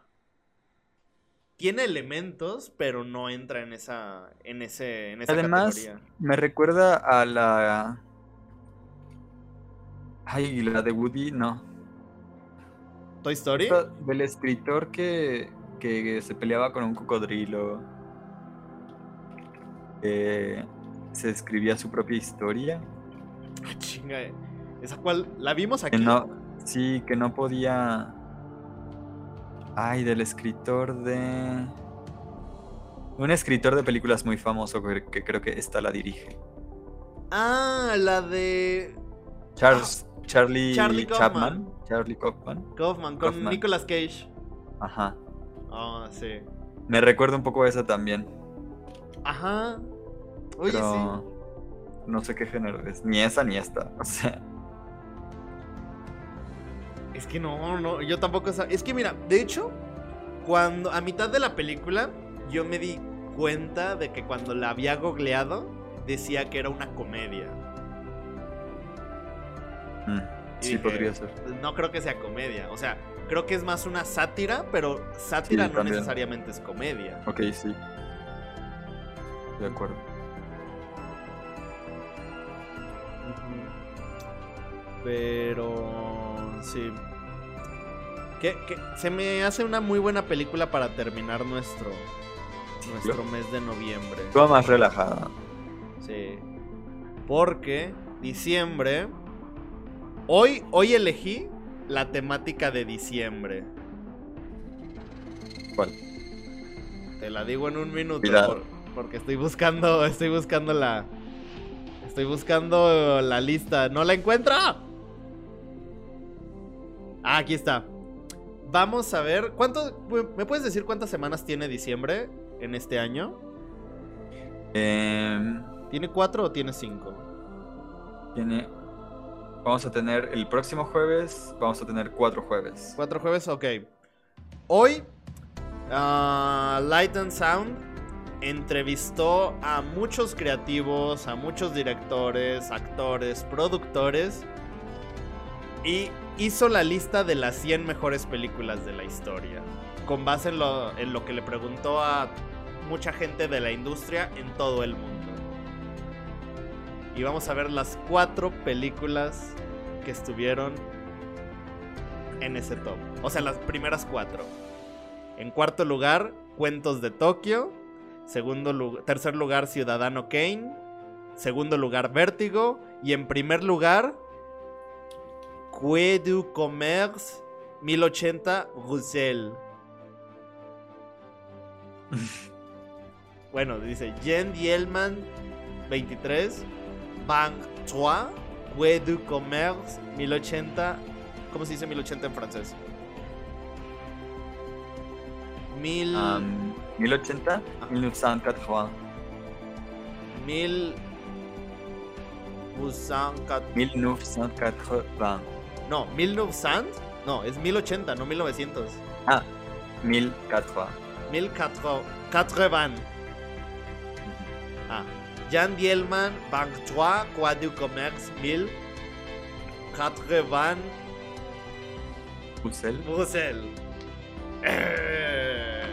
[SPEAKER 1] Tiene elementos, pero no entra en esa, en ese, en esa
[SPEAKER 3] Además,
[SPEAKER 1] categoría.
[SPEAKER 3] me recuerda a la... Ay, la de Woody, no.
[SPEAKER 1] Toy Story.
[SPEAKER 3] Del escritor que, que se peleaba con un cocodrilo. Que se escribía su propia historia.
[SPEAKER 1] Ah, chinga, eh. ¿Esa cual? ¿La vimos aquí?
[SPEAKER 3] Que no, sí, que no podía. Ay, del escritor de. Un escritor de películas muy famoso que, que creo que esta la dirige.
[SPEAKER 1] Ah, la de
[SPEAKER 3] Charles, Charlie,
[SPEAKER 1] Charlie
[SPEAKER 3] Chapman. Charlie Kaufman.
[SPEAKER 1] Kaufman con
[SPEAKER 3] Kaufman.
[SPEAKER 1] Nicolas Cage.
[SPEAKER 3] Ajá.
[SPEAKER 1] Ah, sí.
[SPEAKER 3] Me recuerda un poco a esa también.
[SPEAKER 1] Ajá. Oye,
[SPEAKER 3] pero no sé qué género es. Ni esa ni esta. O sea.
[SPEAKER 1] sí. Es que no, no, yo tampoco sab- Es que mira, de hecho, cuando a mitad de la película, yo me di cuenta de que cuando la había googleado, decía que era una comedia.
[SPEAKER 3] mm, sí,
[SPEAKER 1] dije,
[SPEAKER 3] podría ser.
[SPEAKER 1] No creo que sea comedia. O sea, creo que es más una sátira, pero sátira
[SPEAKER 3] Sí,
[SPEAKER 1] no
[SPEAKER 3] también.
[SPEAKER 1] necesariamente es comedia.
[SPEAKER 3] Ok, sí. De acuerdo.
[SPEAKER 1] Pero sí. Que, que se me hace una muy buena película para terminar nuestro nuestro mes de noviembre.
[SPEAKER 3] Estuvo más relajada.
[SPEAKER 1] Sí. Porque diciembre hoy hoy elegí la temática de diciembre.
[SPEAKER 3] ¿Cuál?
[SPEAKER 1] Te la digo en un minuto por- porque estoy buscando estoy buscando la estoy buscando la lista, no la encuentro. Ah, aquí está. Vamos a ver, ¿cuánto me puedes decir cuántas semanas tiene diciembre en este año?
[SPEAKER 3] Em,
[SPEAKER 1] ¿Tiene cuatro o tiene cinco?
[SPEAKER 3] tiene. Vamos a tener el próximo jueves. Vamos a tener cuatro jueves.
[SPEAKER 1] Cuatro jueves, ok. Hoy, ah, Light and Sound entrevistó a muchos creativos, a muchos directores, actores, productores y hizo la lista de las 100 mejores películas de la historia, con base en lo, en lo que le preguntó a mucha gente de la industria en todo el mundo. Y vamos a ver las cuatro películas que estuvieron en ese top. O sea, las primeras cuatro. En cuarto lugar, Cuentos de Tokio. Segundo tercer lugar, Ciudadano Kane. Segundo lugar, Vértigo. Y en primer lugar, Quai du Commerce 1080 Bruxelles. bueno, dice Jen Dielman 23, Bang 3, Quai du Commerce 1080. ¿Cómo se dice 1080 en francés? Mil.
[SPEAKER 3] Am, 1080,
[SPEAKER 1] Ah.
[SPEAKER 3] 1980,
[SPEAKER 1] Mil. Busan cat-
[SPEAKER 3] 1980,
[SPEAKER 1] No, 1900. No, es 1080, no 1900.
[SPEAKER 3] ah, 1080.
[SPEAKER 1] 1080. Ah. Jan Dielman, Bank 3, Quai du Commerce 1080.
[SPEAKER 3] Bruxelles.
[SPEAKER 1] Brussels. Eh,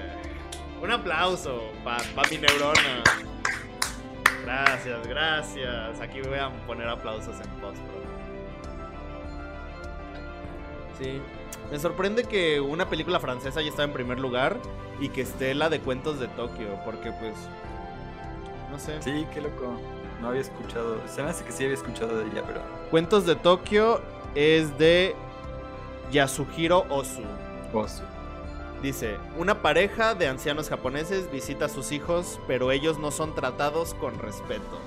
[SPEAKER 1] Un aplauso para mi neurona. Gracias, gracias. Aquí voy a poner aplausos en post. Sí. Me sorprende que una película francesa ya está en primer lugar y que esté la de Cuentos de Tokio, porque pues... No sé.
[SPEAKER 3] Sí, qué loco. No había escuchado. Se me hace que sí había escuchado de ella, pero.
[SPEAKER 1] Cuentos de Tokio es de Yasuhiro Ozu.
[SPEAKER 3] Osu.
[SPEAKER 1] Dice, una pareja de ancianos japoneses visita a sus hijos, pero ellos no son tratados con respeto.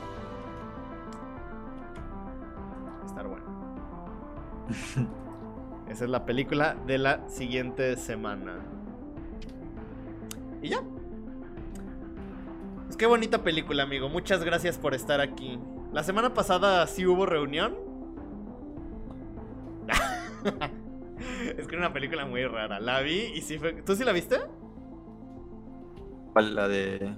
[SPEAKER 1] Estar bueno. Esa es la película de la siguiente semana. Y ya. Pues qué bonita película, amigo. Muchas gracias por estar aquí. La semana pasada sí hubo reunión. es que era una película muy rara. La vi y sí fue. ¿Tú sí la viste?
[SPEAKER 3] ¿Cuál? La de.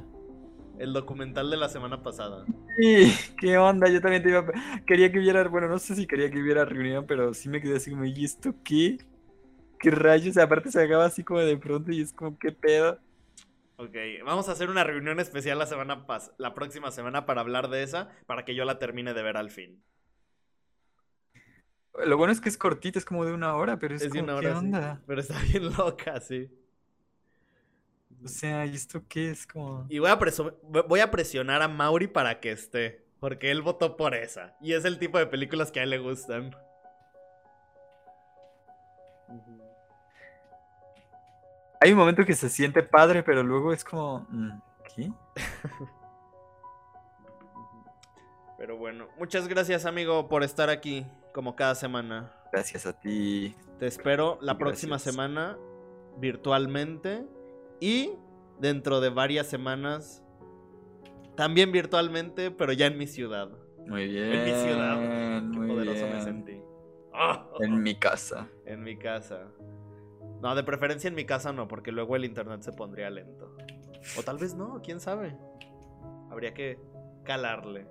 [SPEAKER 1] El documental de la semana pasada.
[SPEAKER 3] Sí, ¿Qué onda? Yo también te iba a... Quería que hubiera, bueno, no sé si quería que hubiera reunión, pero sí me quedé así como, ¿y esto qué? ¿Qué rayos? Aparte se acaba así como de pronto y es como, ¿qué pedo?
[SPEAKER 1] Ok, vamos a hacer una reunión especial la semana pas la próxima semana para hablar de esa, para que yo la termine de ver al fin.
[SPEAKER 3] Lo bueno es que es cortita, es como de una hora, pero es,
[SPEAKER 1] Es de una
[SPEAKER 3] ¿qué
[SPEAKER 1] hora, sí.
[SPEAKER 3] onda?
[SPEAKER 1] Pero está bien loca, sí.
[SPEAKER 3] O sea, ¿y esto qué? Es como...
[SPEAKER 1] Y voy a, voy a presionar a Mauri para que esté, porque él votó por esa. Y es el tipo de películas que a él le gustan.
[SPEAKER 3] Hay un momento que se siente padre, pero luego es como, mm, ¿qué?
[SPEAKER 1] Pero bueno, muchas gracias amigo por estar aquí como cada semana.
[SPEAKER 3] Gracias a ti.
[SPEAKER 1] Te espero la próxima semana virtualmente y dentro de varias semanas también virtualmente, pero ya en mi ciudad.
[SPEAKER 3] Muy bien.
[SPEAKER 1] En mi ciudad. Qué
[SPEAKER 3] muy
[SPEAKER 1] poderoso me
[SPEAKER 3] bien.
[SPEAKER 1] sentí. Ah,
[SPEAKER 3] En mi casa.
[SPEAKER 1] en mi casa. No, de preferencia en mi casa no, porque luego el internet se pondría lento. O tal vez no, quién sabe. Habría que calarle.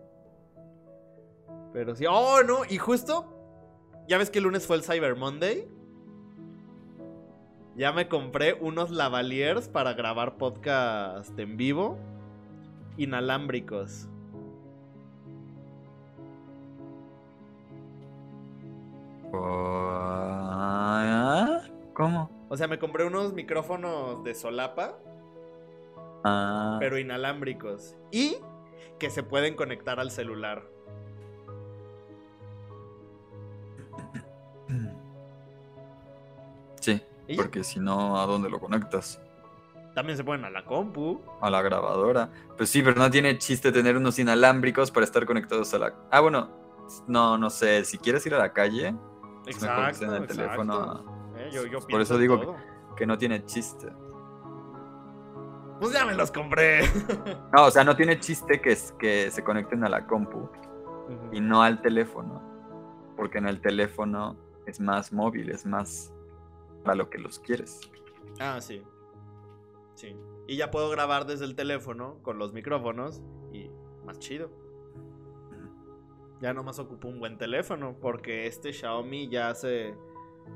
[SPEAKER 1] Pero sí. Oh, no, y justo. Ya ves que el lunes fue el Cyber Monday. Ya me compré unos lavaliers para grabar podcast en vivo. Inalámbricos.
[SPEAKER 3] ¿Cómo?
[SPEAKER 1] O sea, me compré unos micrófonos de solapa.
[SPEAKER 3] Ah,
[SPEAKER 1] pero inalámbricos. Y que se pueden conectar al celular.
[SPEAKER 3] Sí, porque si no, ¿a dónde lo conectas?
[SPEAKER 1] También se ponen a la compu.
[SPEAKER 3] A la grabadora. Pues sí, pero no tiene chiste tener unos inalámbricos para estar conectados a la... Ah, bueno, no, no sé, si quieres ir a la calle, Es mejor que en el
[SPEAKER 1] exacto.
[SPEAKER 3] teléfono,
[SPEAKER 1] Eh, yo- yo
[SPEAKER 3] Por eso digo que- no tiene chiste.
[SPEAKER 1] Pues ya me los compré.
[SPEAKER 3] No, o sea, no tiene chiste que, es- que se conecten a la compu y no al teléfono. Porque en el teléfono es más móvil, es más para lo que los quieres.
[SPEAKER 1] Ah, sí. Sí. Y ya puedo grabar desde el teléfono con los micrófonos y más chido. Ya nomás ocupo un buen teléfono porque este Xiaomi ya se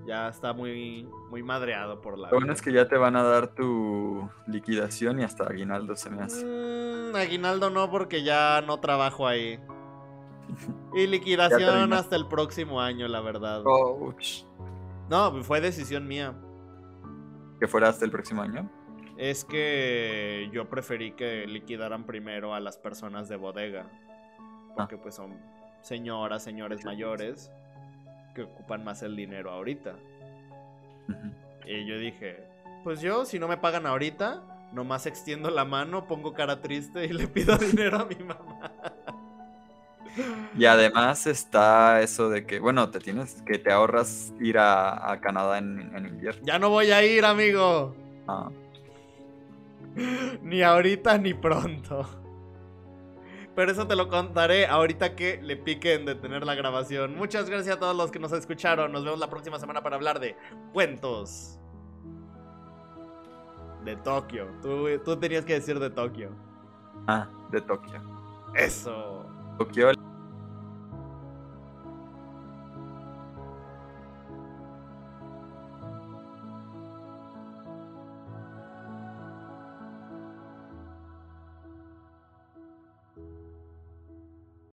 [SPEAKER 1] ya está muy muy madreado por la
[SPEAKER 3] Lo bueno es que ya te van a dar tu liquidación y hasta aguinaldo se me hace.
[SPEAKER 1] Mm, aguinaldo no porque ya no trabajo ahí. Y liquidación hasta el próximo año, la verdad.
[SPEAKER 3] Ouch.
[SPEAKER 1] No, fue decisión mía.
[SPEAKER 3] Que fuera hasta el próximo año.
[SPEAKER 1] Es que yo preferí que liquidaran primero a las personas de bodega. Porque pues son señoras, señores mayores que ocupan más el dinero ahorita. Y yo dije, pues yo si no me pagan ahorita, nomás extiendo la mano, pongo cara triste y le pido dinero a mi mamá.
[SPEAKER 3] Y además está eso de que, bueno, te tienes que te ahorras ir a, a Canadá en, en invierno.
[SPEAKER 1] Ya no voy a ir, amigo.
[SPEAKER 3] Ah,
[SPEAKER 1] Ni ahorita ni pronto. Pero eso te lo contaré ahorita que le piquen detener la grabación. Muchas gracias a todos los que nos escucharon. Nos vemos la próxima semana para hablar de cuentos. De Tokio. Tú, tú tenías que decir de Tokio.
[SPEAKER 3] ah, de Tokio.
[SPEAKER 1] Eso.
[SPEAKER 3] Tokio